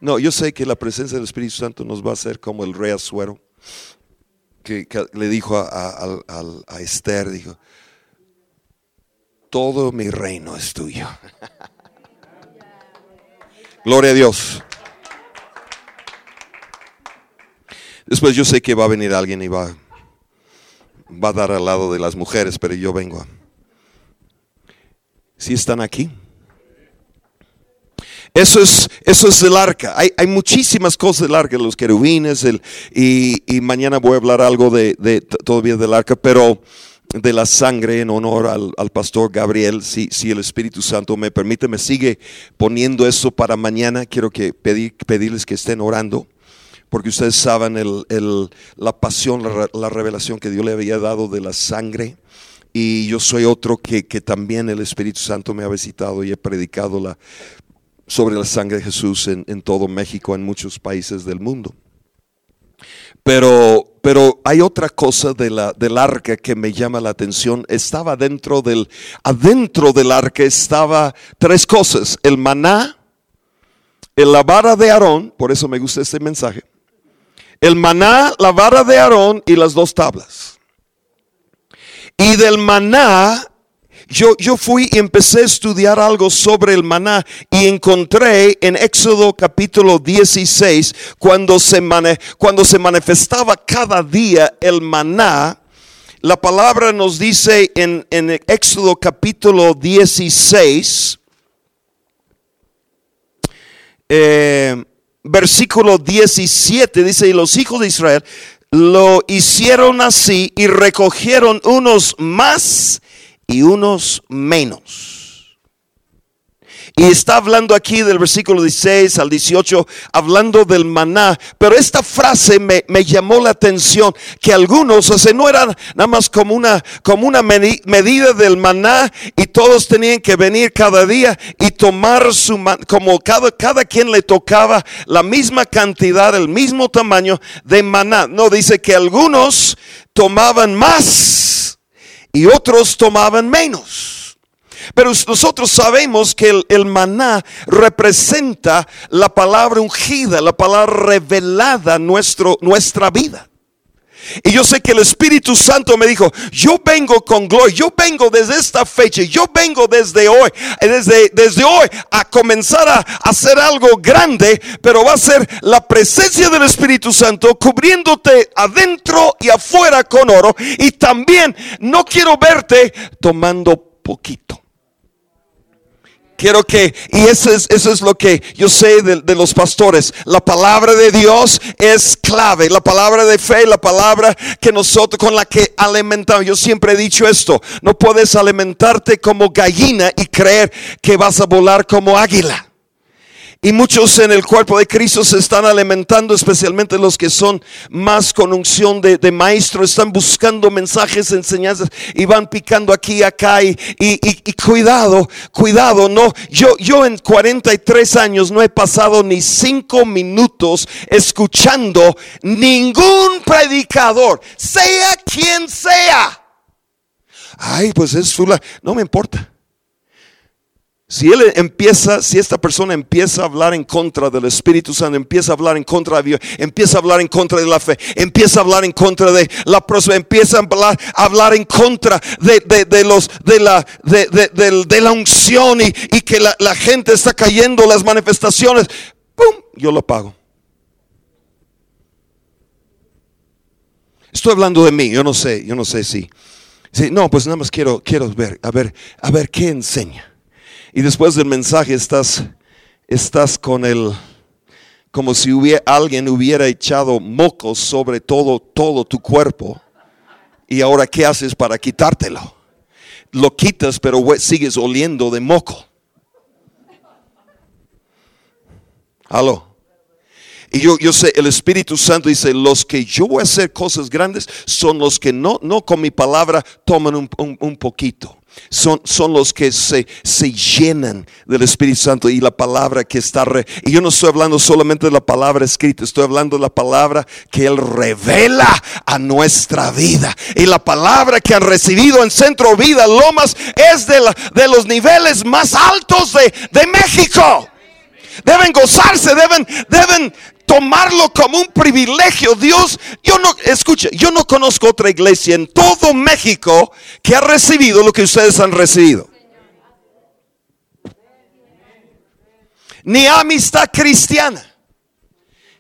No, yo sé que la presencia del Espíritu Santo nos va a hacer como el rey Azuero, que, le dijo a, a Esther, dijo, todo mi reino es tuyo. [laughs] Gloria a Dios. Después yo sé que va a venir alguien y va, va a dar al lado de las mujeres, pero yo vengo. Si están aquí. Eso es, eso es el arca. Hay, hay muchísimas cosas del arca, los querubines, el, y, mañana voy a hablar algo de, todavía del arca, pero de la sangre en honor al, pastor Gabriel, si, si, el Espíritu Santo me permite, me sigue poniendo eso para mañana. Quiero que pedir, pedirles que estén orando porque ustedes saben el, la pasión, la, revelación que Dios le había dado de la sangre. Y yo soy otro que, también el Espíritu Santo me ha visitado y he predicado la, sobre la sangre de Jesús en, todo México, en muchos países del mundo. Pero, pero hay otra cosa del arca que me llama la atención. Estaba dentro del, adentro del arca estaba tres cosas. El maná, la vara de Aarón, por eso me gusta este mensaje el maná, la vara de Aarón y las dos tablas. Y del maná, yo, yo fui y empecé a estudiar algo sobre el maná y encontré en Éxodo capítulo 16, cuando se, cuando se manifestaba cada día el maná, la palabra nos dice en, en Éxodo capítulo 16, eh, versículo 17 dice, y los hijos de Israel lo hicieron así y recogieron unos más y unos menos. Y está hablando aquí del versículo 16 al 18, hablando del maná. Pero esta frase me, llamó la atención, que algunos, o sea, no eran nada más como una, como una medida del maná y todos tenían que venir cada día y tomar su, como cada, cada quien le tocaba la misma cantidad, el mismo tamaño de maná. No, dice que algunos tomaban más y otros tomaban menos. Pero nosotros sabemos que el, maná representa la palabra ungida, la palabra revelada nuestro, nuestra vida. Y yo sé que el Espíritu Santo me dijo, yo vengo con gloria, yo vengo desde esta fecha, yo vengo desde hoy, desde, desde hoy a comenzar a hacer algo grande, pero va a ser la presencia del Espíritu Santo cubriéndote adentro y afuera con oro. Y también no quiero verte tomando poquito. Quiero que, y eso es, eso es lo que yo sé de, los pastores, la palabra de Dios es clave, la palabra de fe, la palabra que nosotros, con la que alimentamos. Yo siempre he dicho esto, no puedes alimentarte como gallina y creer que vas a volar como águila. Y muchos en el cuerpo de Cristo se están alimentando, especialmente los que son más con unción de, maestro, están buscando mensajes, enseñanzas y van picando aquí y acá. Y, y, cuidado, cuidado, no. Yo, yo en 43 años no he pasado ni cinco minutos escuchando ningún predicador, sea quien sea. Ay, pues es fula, no me importa. Si él empieza, si esta persona empieza a hablar en contra del Espíritu Santo, empieza a hablar en contra de Dios, empieza a hablar en contra de la fe, empieza a hablar en contra de la prosperidad, empieza a hablar, hablar en contra de, los de la de, la unción y, que la, la, gente está cayendo, las manifestaciones, ¡pum! Yo lo pago. Estoy hablando de mí, yo no sé, yo no sé si. si no, pues nada más quiero, quiero ver, a ver, a ver qué enseña. Y después del mensaje estás, estás con el, como si hubiera, alguien hubiera echado mocos sobre todo, todo tu cuerpo. Y ahora, ¿qué haces para quitártelo? Lo quitas, pero sigues oliendo de moco. Aló. Y yo, yo sé, el Espíritu Santo dice, los que yo voy a hacer cosas grandes son los que no, no con mi palabra toman un, un poquito son, son los que se, se, llenan del Espíritu Santo y la palabra que está. y yo no estoy hablando solamente de la palabra escrita, estoy hablando de la palabra que Él revela a nuestra vida. Y la palabra que han recibido en Centro Vida Lomas es de, de los niveles más altos de, de México. Deben gozarse, deben, deben tomarlo como un privilegio. Dios, yo no, escuche, yo no conozco otra iglesia en todo México que ha recibido lo que ustedes han recibido. Ni amistad cristiana.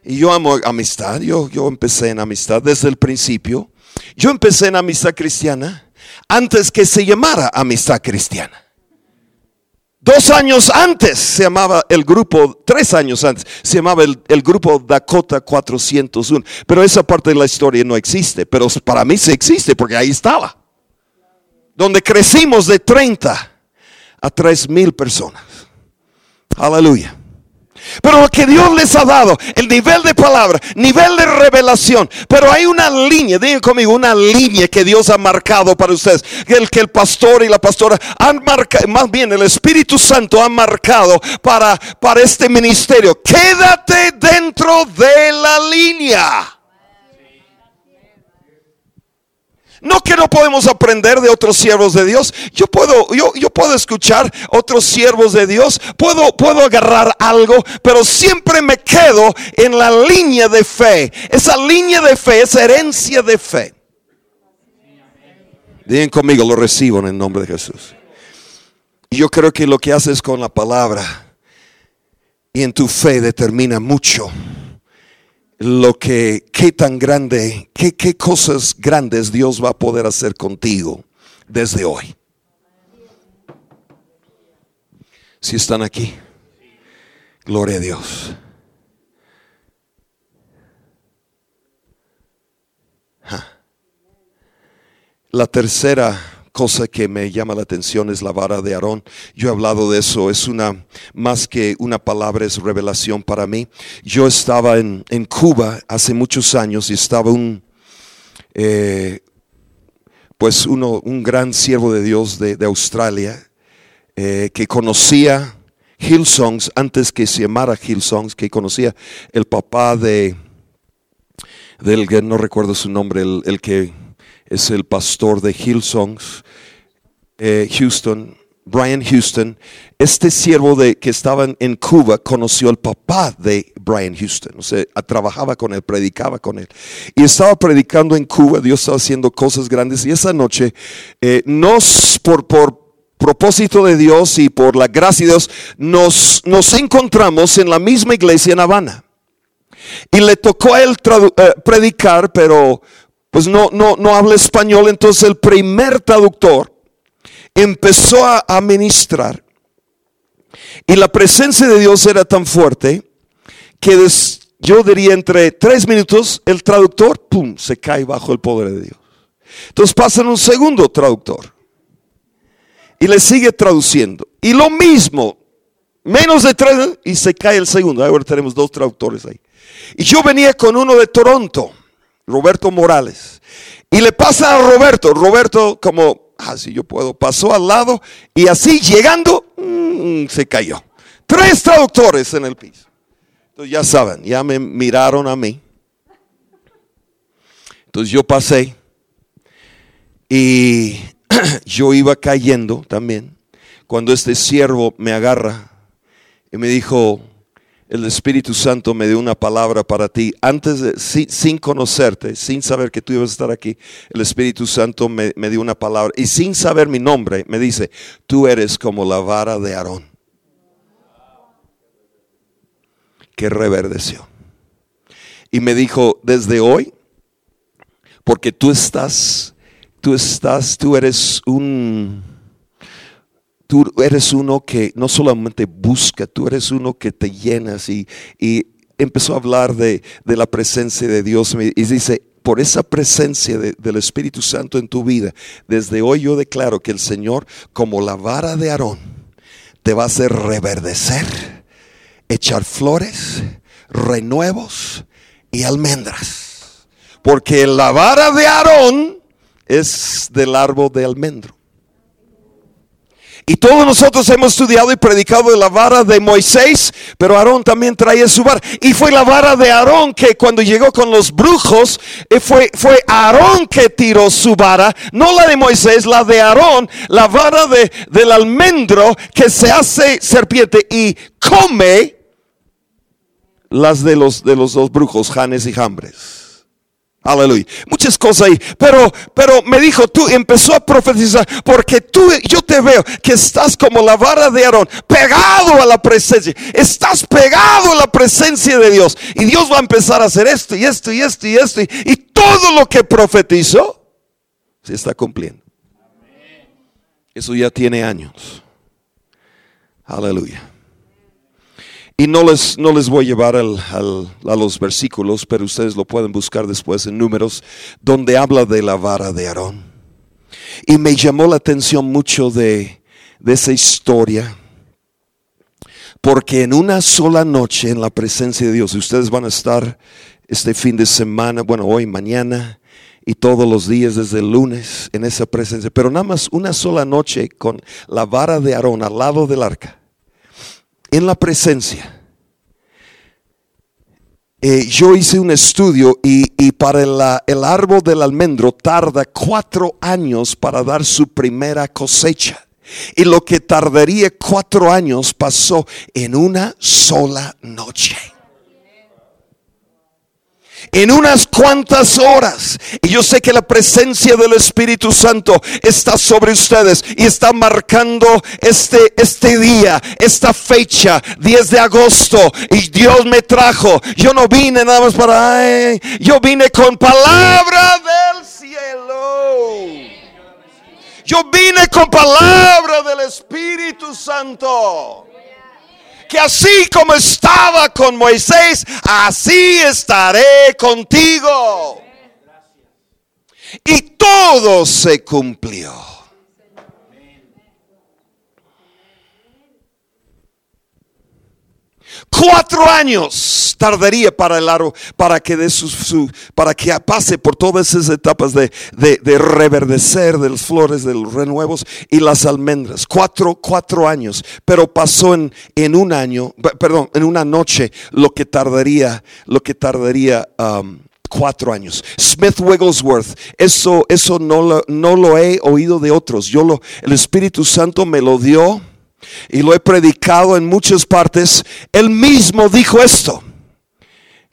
Y yo amo amistad, yo, yo empecé en amistad desde el principio. Yo empecé en amistad cristiana antes que se llamara amistad cristiana. Dos años antes se llamaba el grupo, tres años antes, se llamaba el, grupo Dakota 401. Pero esa parte de la historia no existe, pero para mí sí existe porque ahí estaba. Donde crecimos de 30 a 3 mil personas. Aleluya. Pero lo que Dios les ha dado, el nivel de palabra, nivel de revelación. Pero hay una línea, digan conmigo, una línea que Dios ha marcado para ustedes. El que el pastor y la pastora han marcado, más bien el Espíritu Santo ha marcado para, para este ministerio. Quédate dentro de la línea. No que no podemos aprender de otros siervos de Dios. Yo puedo, yo, yo puedo escuchar otros siervos de Dios. Puedo, puedo agarrar algo, pero siempre me quedo en la línea de fe. Esa línea de fe, esa herencia de fe. Digan conmigo, lo recibo en el nombre de Jesús. Yo creo que lo que haces con la palabra y en tu fe determina mucho lo que, qué tan grande, qué, qué cosas grandes Dios va a poder hacer contigo desde hoy. Si están aquí, gloria a Dios. La tercera cosa que me llama la atención es la vara de Aarón. Yo he hablado de eso, es una, más que una palabra, es revelación para mí. Yo estaba en, Cuba hace muchos años y estaba un, eh, pues uno, un gran siervo de Dios de, Australia eh, que conocía Hillsongs antes que se llamara Hillsongs, que conocía el papá de, del no recuerdo su nombre, el, el que es el pastor de Hillsongs, eh, Houston, Brian Houston, este siervo de, que estaba en Cuba conoció al papá de Brian Houston. O sea, trabajaba con él, predicaba con él. Y estaba predicando en Cuba, Dios estaba haciendo cosas grandes. Y esa noche, eh, por, por propósito de Dios y por la gracia de Dios, nos, nos encontramos en la misma iglesia en Habana. Y le tocó a él eh, predicar, pero pues no, no, no habla español. Entonces el primer traductor empezó a, ministrar. Y la presencia de Dios era tan fuerte que yo diría entre tres minutos el traductor, ¡pum!, se cae bajo el poder de Dios. Entonces pasan un segundo traductor y le sigue traduciendo. Y lo mismo, menos de tres, y se cae el segundo. Ahora tenemos dos traductores ahí. Y yo venía con uno de Toronto, Roberto Morales. Y le pasa a Roberto, Roberto como así ah, yo puedo. Pasó al lado y así llegando, mm, se cayó. Tres traductores en el piso. Entonces ya saben, ya me miraron a mí. Entonces yo pasé y [clears throat] yo iba cayendo también. Cuando este siervo me agarra y me dijo, el Espíritu Santo me dio una palabra para ti. Antes de, sin, conocerte, sin saber que tú ibas a estar aquí, el Espíritu Santo me, me, dio una palabra. Y sin saber mi nombre, me dice, tú eres como la vara de Aarón. Que reverdeció. Y me dijo, desde hoy, porque tú estás, tú estás, tú eres un tú eres uno que no solamente busca, tú eres uno que te llenas y, empezó a hablar de, la presencia de Dios y dice, por esa presencia del Espíritu Santo en tu vida, desde hoy yo declaro que el Señor, como la vara de Aarón, te va a hacer reverdecer, echar flores, renuevos y almendras. Porque la vara de Aarón es del árbol de almendro. Y todos nosotros hemos estudiado y predicado de la vara de Moisés, pero Aarón también traía su vara. Y fue la vara de Aarón que cuando llegó con los brujos, eh, fue, fue Aarón que tiró su vara, no la de Moisés, la de Aarón, la vara de, del almendro que se hace serpiente y come las de los, de los dos brujos, Janes y Jambres. Aleluya. Muchas cosas ahí. Pero, pero me dijo, tú empezó a profetizar, porque tú, yo te veo que estás como la vara de Aarón, pegado a la presencia. Estás pegado a la presencia de Dios. Y Dios va a empezar a hacer esto y esto y esto y esto. Y, todo lo que profetizó se está cumpliendo. Eso ya tiene años. Aleluya. Y no les, no les voy a llevar al, a los versículos, pero ustedes lo pueden buscar después en números, donde habla de la vara de Aarón. Y me llamó la atención mucho de, de esa historia, porque en una sola noche en la presencia de Dios, ustedes van a estar este fin de semana, bueno, hoy, mañana, y todos los días desde el lunes en esa presencia, pero nada más una sola noche con la vara de Aarón al lado del arca en la presencia. Eh, yo hice un estudio y, para el, el, árbol del almendro tarda cuatro años para dar su primera cosecha. Y lo que tardaría cuatro años pasó en una sola noche en unas cuantas horas. Y yo sé que la presencia del Espíritu Santo está sobre ustedes y está marcando este, este día, esta fecha, 10 de agosto. Y Dios me trajo. Yo no vine nada más para... Ay, yo vine con palabra del cielo. Yo vine con palabra del Espíritu Santo que así como estaba con Moisés, así estaré contigo. Y todo se cumplió. Cuatro años tardaría para el aro, para que, de su, para que pase por todas esas etapas de, de, reverdecer de las flores, de los renuevos y las almendras. Cuatro, cuatro años, pero pasó en, en un año, perdón, en una noche lo que tardaría, lo que tardaría um, cuatro años. Smith Wigglesworth, eso, eso no, lo, no lo he oído de otros. Yo lo, el Espíritu Santo me lo dio y lo he predicado en muchas partes. Él mismo dijo esto.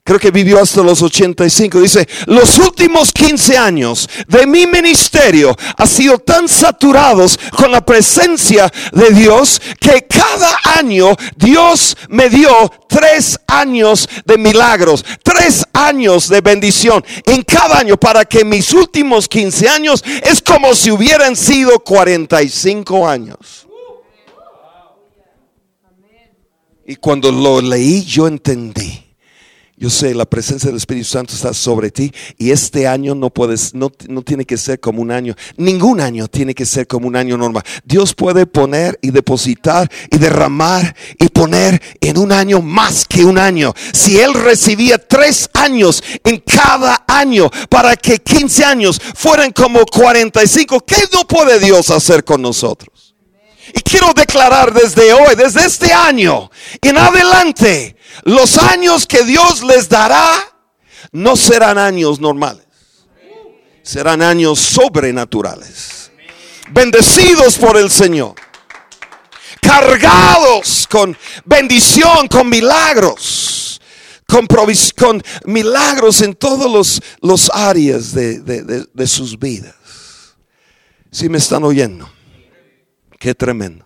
Creo que vivió hasta los 85. Dice, los últimos 15 años de mi ministerio ha sido tan saturados con la presencia de Dios que cada año Dios me dio tres años de milagros, tres años de bendición en cada año para que mis últimos 15 años es como si hubieran sido 45 años. Y cuando lo leí yo entendí yo sé, la presencia del Espíritu Santo está sobre ti y este año no puedes, no, no, tiene que ser como un año. Ningún año tiene que ser como un año normal. Dios puede poner y depositar y derramar y poner en un año más que un año. Si Él recibía tres años en cada año para que 15 años fueran como 45, ¿qué no puede Dios hacer con nosotros? Y quiero declarar desde hoy, desde este año en adelante, los años que Dios les dará no serán años normales. Serán años sobrenaturales. Bendecidos por el Señor. Cargados con bendición, con milagros. Con, con milagros en todos los, los áreas de, de sus vidas. Si me están oyendo. Qué tremendo.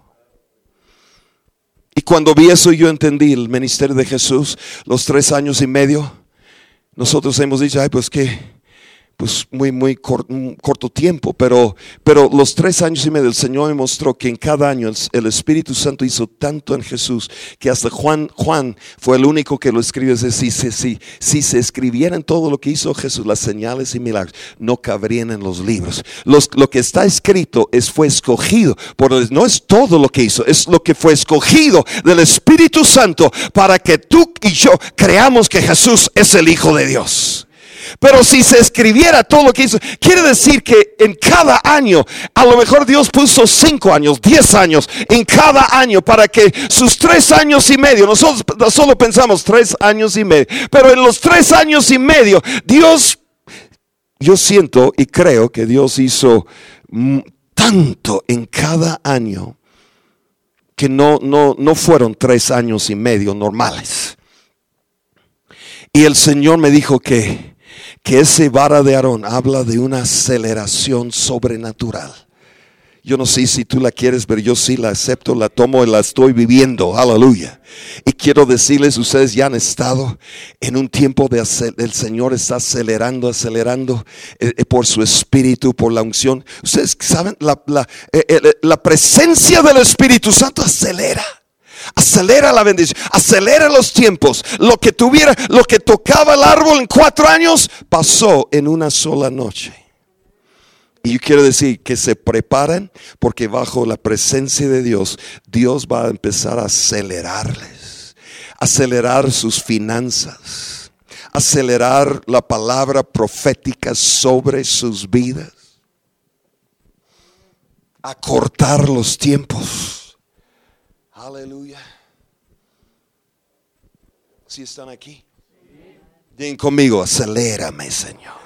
Y cuando vi eso yo entendí el ministerio de Jesús, los tres años y medio, nosotros hemos dicho, ay, pues que pues muy, muy corto tiempo, pero, pero los tres años y medio el Señor me mostró que en cada año el, Espíritu Santo hizo tanto en Jesús que hasta Juan, Juan fue el único que lo escribió. Es decir, si, si, si se escribieran todo lo que hizo Jesús, las señales y milagros, no cabrían en los libros. Los, lo que está escrito es, fue escogido, por no es todo lo que hizo, es lo que fue escogido del Espíritu Santo para que tú y yo creamos que Jesús es el Hijo de Dios. Pero si se escribiera todo lo que hizo, quiere decir que en cada año, a lo mejor Dios puso cinco años, diez años en cada año para que sus tres años y medio, nosotros solo pensamos tres años y medio, pero en los tres años y medio, Dios, yo siento y creo que Dios hizo tanto en cada año que no, no, no fueron tres años y medio normales. Y el Señor me dijo que que ese vara de Aarón habla de una aceleración sobrenatural. Yo no sé si tú la quieres, pero yo sí la acepto, la tomo y la estoy viviendo. Aleluya. Y quiero decirles, ustedes ya han estado en un tiempo de el Señor está acelerando, acelerando eh, eh, por su espíritu, por la unción. Ustedes saben, la, la, eh, la presencia del Espíritu Santo acelera. Acelera la bendición, acelera los tiempos. Lo que tuviera, lo que tocaba el árbol en cuatro años, pasó en una sola noche. Y yo quiero decir que se preparen porque bajo la presencia de Dios, Dios va a empezar a acelerarles, acelerar sus finanzas, acelerar la palabra profética sobre sus vidas, acortar los tiempos Aleluya. Si están aquí. Ven conmigo, acelérame, Señor.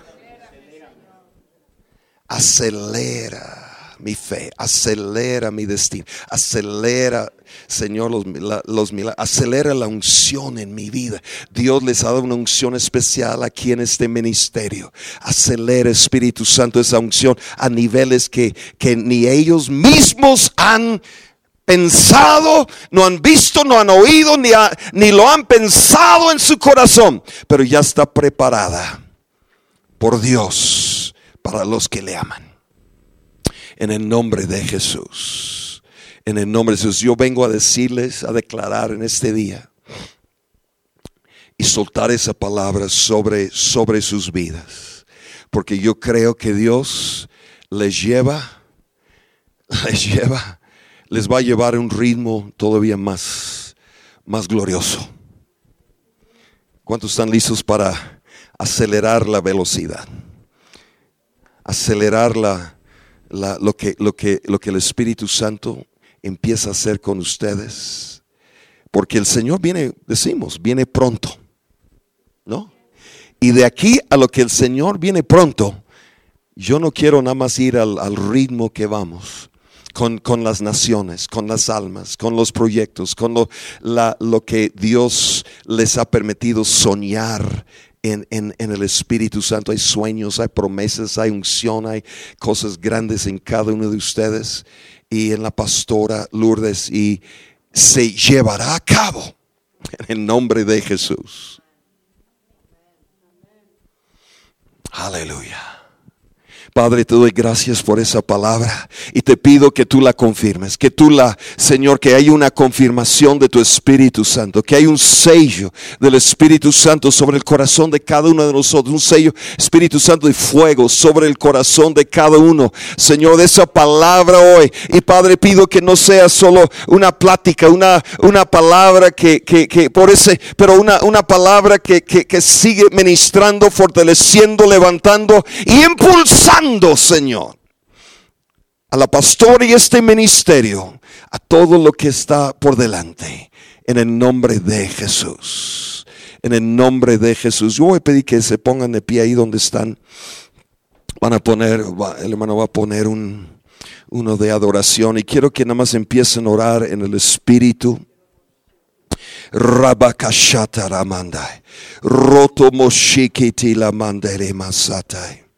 Acelera mi fe, acelera mi destino, acelera, Señor, los, los milagros, acelera la unción en mi vida. Dios les ha dado una unción especial aquí en este ministerio. Acelera, Espíritu Santo, esa unción a niveles que, que ni ellos mismos han pensado, no han visto, no han oído, ni, ni lo han pensado en su corazón, pero ya está preparada por Dios para los que le aman. En el nombre de Jesús. En el nombre de Jesús. Yo vengo a decirles, a declarar en este día y soltar esa palabra sobre, sobre sus vidas. Porque yo creo que Dios les lleva, [laughs] les lleva les va a llevar a un ritmo todavía más, más glorioso. ¿Cuántos están listos para acelerar la velocidad? Acelerar la, lo, que, lo, que, lo que el Espíritu Santo empieza a hacer con ustedes. Porque el Señor viene, decimos, viene pronto. ¿No? Y de aquí a lo que el Señor viene pronto, yo no quiero nada más ir al, al ritmo que vamos. Con, con, las naciones, con las almas, con los proyectos, con lo, lo que Dios les ha permitido soñar en, en, en, el Espíritu Santo. Hay sueños, hay promesas, hay unción, hay cosas grandes en cada uno de ustedes y en la pastora Lourdes y se llevará a cabo en el nombre de Jesús. Aleluya. Padre, te doy gracias por esa palabra y te pido que tú la confirmes, que tú la, Señor, que hay una confirmación de tu Espíritu Santo, que hay un sello del Espíritu Santo sobre el corazón de cada uno de nosotros, un sello Espíritu Santo de fuego sobre el corazón de cada uno, Señor, de esa palabra hoy. Y Padre, pido que no sea solo una plática, una, una palabra que, que, que por ese, pero una, una palabra que, que, que sigue ministrando, fortaleciendo, levantando y impulsando Señor, a la pastora y este ministerio, a todo lo que está por delante, en el nombre de Jesús. En el nombre de Jesús. Yo voy a pedir que se pongan de pie ahí donde están. Van a poner, el hermano va a poner un, uno de adoración y quiero que nada más empiecen a orar en el Espíritu. Rabakashata Ramandai. Roto Moshikiti masatai.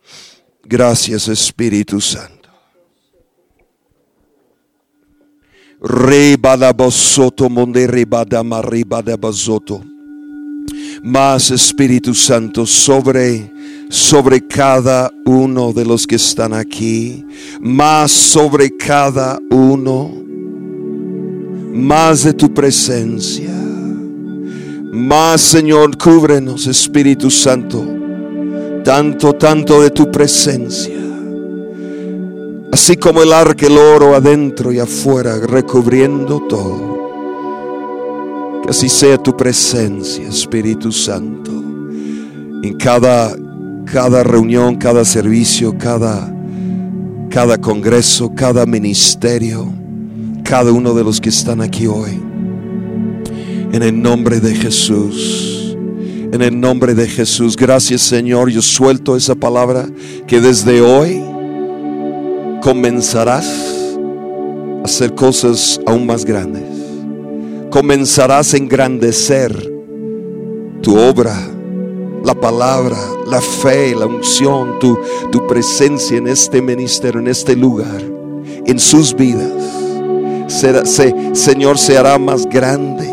Gracias Espíritu Santo. Rebadabosoto monde rebadama rebadabazoto. Más Espíritu Santo sobre sobre cada uno de los que están aquí, más sobre cada uno, más de tu presencia, más Señor, cúbrenos Espíritu Santo tanto, tanto de tu presencia. Así como el arca, el oro adentro y afuera, recubriendo todo. Que así sea tu presencia, Espíritu Santo, en cada, cada reunión, cada servicio, cada, cada congreso, cada ministerio, cada uno de los que están aquí hoy. En el nombre de Jesús. En el nombre de Jesús, gracias Señor, yo suelto esa palabra que desde hoy comenzarás a hacer cosas aún más grandes. Comenzarás a engrandecer tu obra, la palabra, la fe, la unción, tu, tu presencia en este ministerio, en este lugar, en sus vidas. Será, se, Señor, se hará más grande,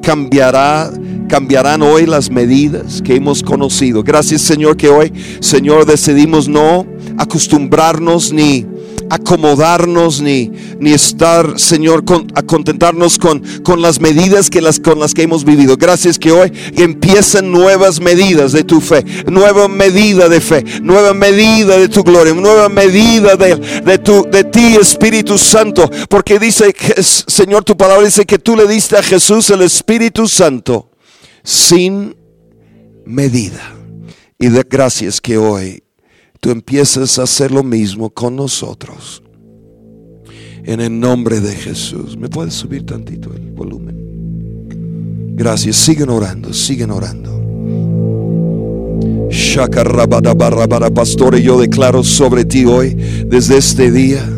cambiará cambiarán hoy las medidas que hemos conocido. Gracias Señor que hoy, Señor, decidimos no acostumbrarnos ni acomodarnos ni, ni estar, Señor, a contentarnos con, con las medidas que las, con las que hemos vivido. Gracias que hoy empiezan nuevas medidas de tu fe, nueva medida de fe, nueva medida de tu gloria, nueva medida de, de, tu, de ti, Espíritu Santo. Porque dice, Señor, tu palabra dice que tú le diste a Jesús el Espíritu Santo sin medida. Y de gracias que hoy tú empiezas a hacer lo mismo con nosotros. En el nombre de Jesús. ¿Me puedes subir tantito el volumen? Gracias. Siguen orando, siguen orando. Pastor, yo declaro sobre ti hoy, desde este día,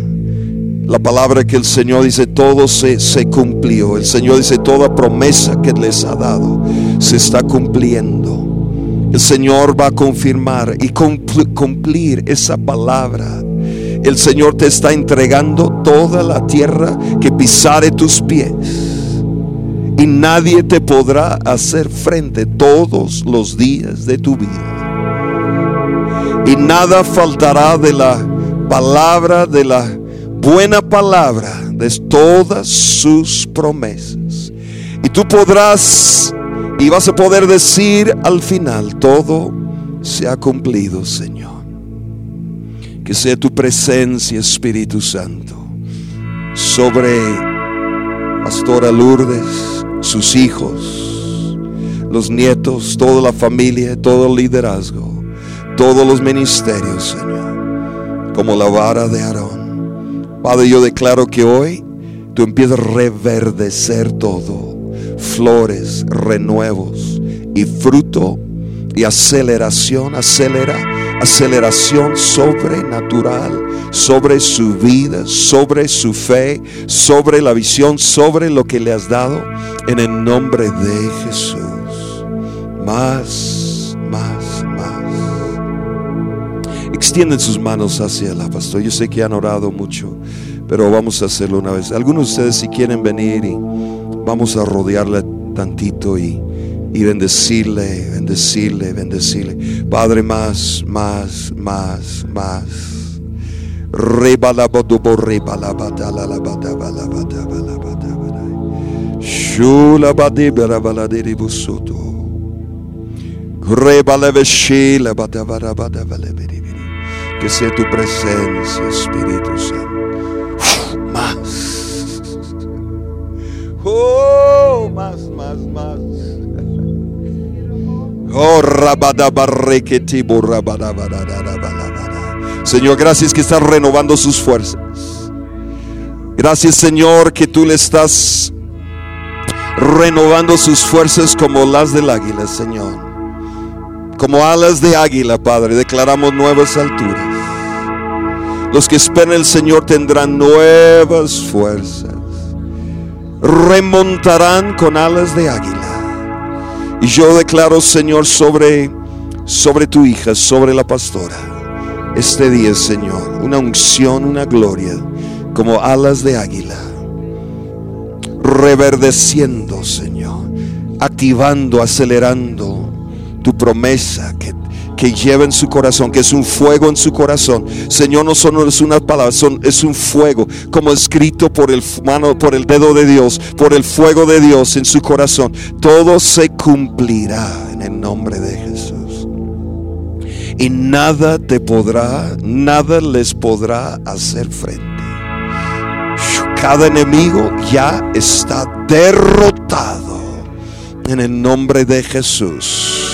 la palabra que el Señor dice, todo se, se cumplió. El Señor dice, toda promesa que les ha dado se está cumpliendo. El Señor va a confirmar y cumplir esa palabra. El Señor te está entregando toda la tierra que pisare tus pies. Y nadie te podrá hacer frente todos los días de tu vida. Y nada faltará de la palabra de la buena palabra de todas sus promesas. Y tú podrás y vas a poder decir al final, todo se ha cumplido, Señor. Que sea tu presencia, Espíritu Santo, sobre Pastora Lourdes, sus hijos, los nietos, toda la familia, todo el liderazgo, todos los ministerios, Señor, como la vara de Aarón. Padre, yo declaro que hoy tú empiezas a reverdecer todo, flores, renuevos y fruto y aceleración, acelera, aceleración sobrenatural sobre su vida, sobre su fe, sobre la visión, sobre lo que le has dado en el nombre de Jesús. Más, más, más. Extienden sus manos hacia la pastor. Yo sé que han orado mucho, pero vamos a hacerlo una vez. Algunos de ustedes si quieren venir y vamos a rodearle tantito y y bendecirle, bendecirle, bendecirle. Padre, más, más, más, más. Que sea tu presencia, Espíritu Santo. Más. Oh, Señor, gracias que estás renovando sus fuerzas. Gracias, Señor, que tú le estás renovando sus fuerzas como las del águila, Señor. Como alas de águila, Padre, declaramos nuevas alturas. Los que esperan el Señor tendrán nuevas fuerzas. Remontarán con alas de águila. Y yo declaro, Señor, sobre, sobre tu hija, sobre la pastora, este día, Señor, una unción, una gloria, como alas de águila, reverdeciendo, Señor, activando, acelerando tu promesa que que lleva en su corazón, que es un fuego en su corazón. Señor, no solo es una palabra, son, es un fuego, como escrito por el mano, por el dedo de Dios, por el fuego de Dios en su corazón. Todo se cumplirá en el nombre de Jesús. Y nada te podrá, nada les podrá hacer frente. Cada enemigo ya está derrotado en el nombre de Jesús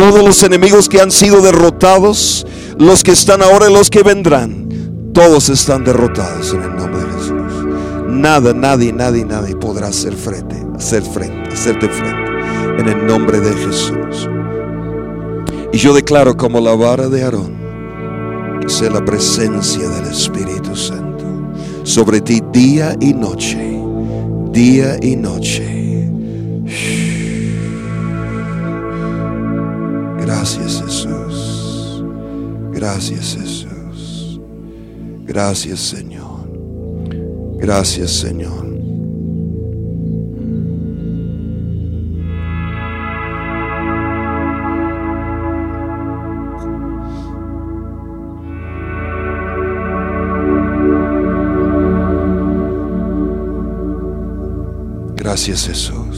todos los enemigos que han sido derrotados, los que están ahora y los que vendrán, todos están derrotados en el nombre de Jesús. Nada, nadie, nadie, nadie podrá hacer frente, hacer frente, hacerte frente en el nombre de Jesús. Y yo declaro como la vara de Aarón que sea la presencia del Espíritu Santo sobre ti día y noche, día y noche Gracias Jesús. Gracias Jesús. Gracias Señor. Gracias Señor. Gracias Jesús.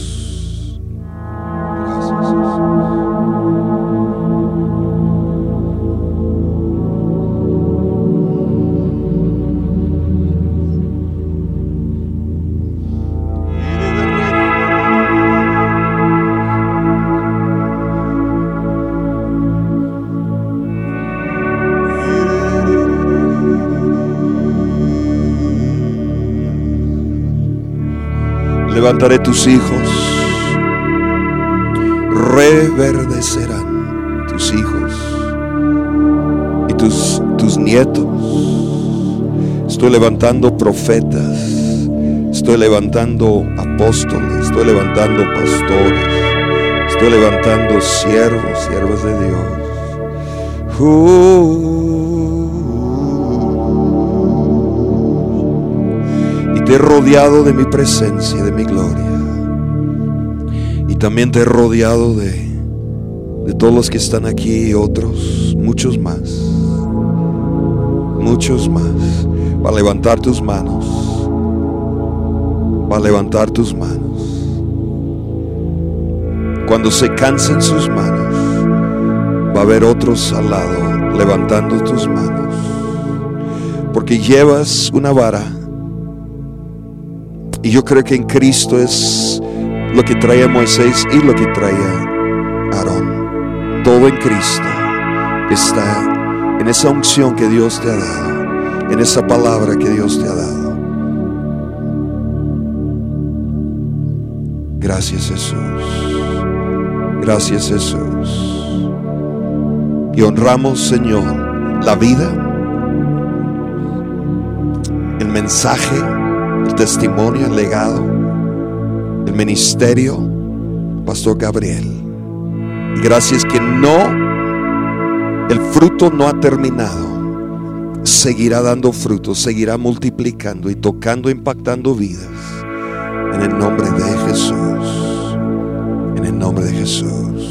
Levantaré tus hijos, reverdecerán tus hijos y tus, tus nietos. Estoy levantando profetas, estoy levantando apóstoles, estoy levantando pastores, estoy levantando siervos, siervas de Dios. te rodeado de mi presencia, de mi gloria. Y también te he rodeado de, de todos los que están aquí y otros, muchos más. Muchos más. Para levantar tus manos. Para levantar tus manos. Cuando se cansen sus manos, va a haber otros al lado levantando tus manos. Porque llevas una vara y yo creo que en Cristo es lo que traía Moisés y lo que traía Aarón. Todo en Cristo está en esa unción que Dios te ha dado, en esa palabra que Dios te ha dado. Gracias Jesús. Gracias Jesús. Y honramos, Señor, la vida, el mensaje, el testimonio, el legado, el ministerio, Pastor Gabriel. Y gracias que no, el fruto no ha terminado. Seguirá dando frutos, seguirá multiplicando y tocando, impactando vidas. En el nombre de Jesús. En el nombre de Jesús.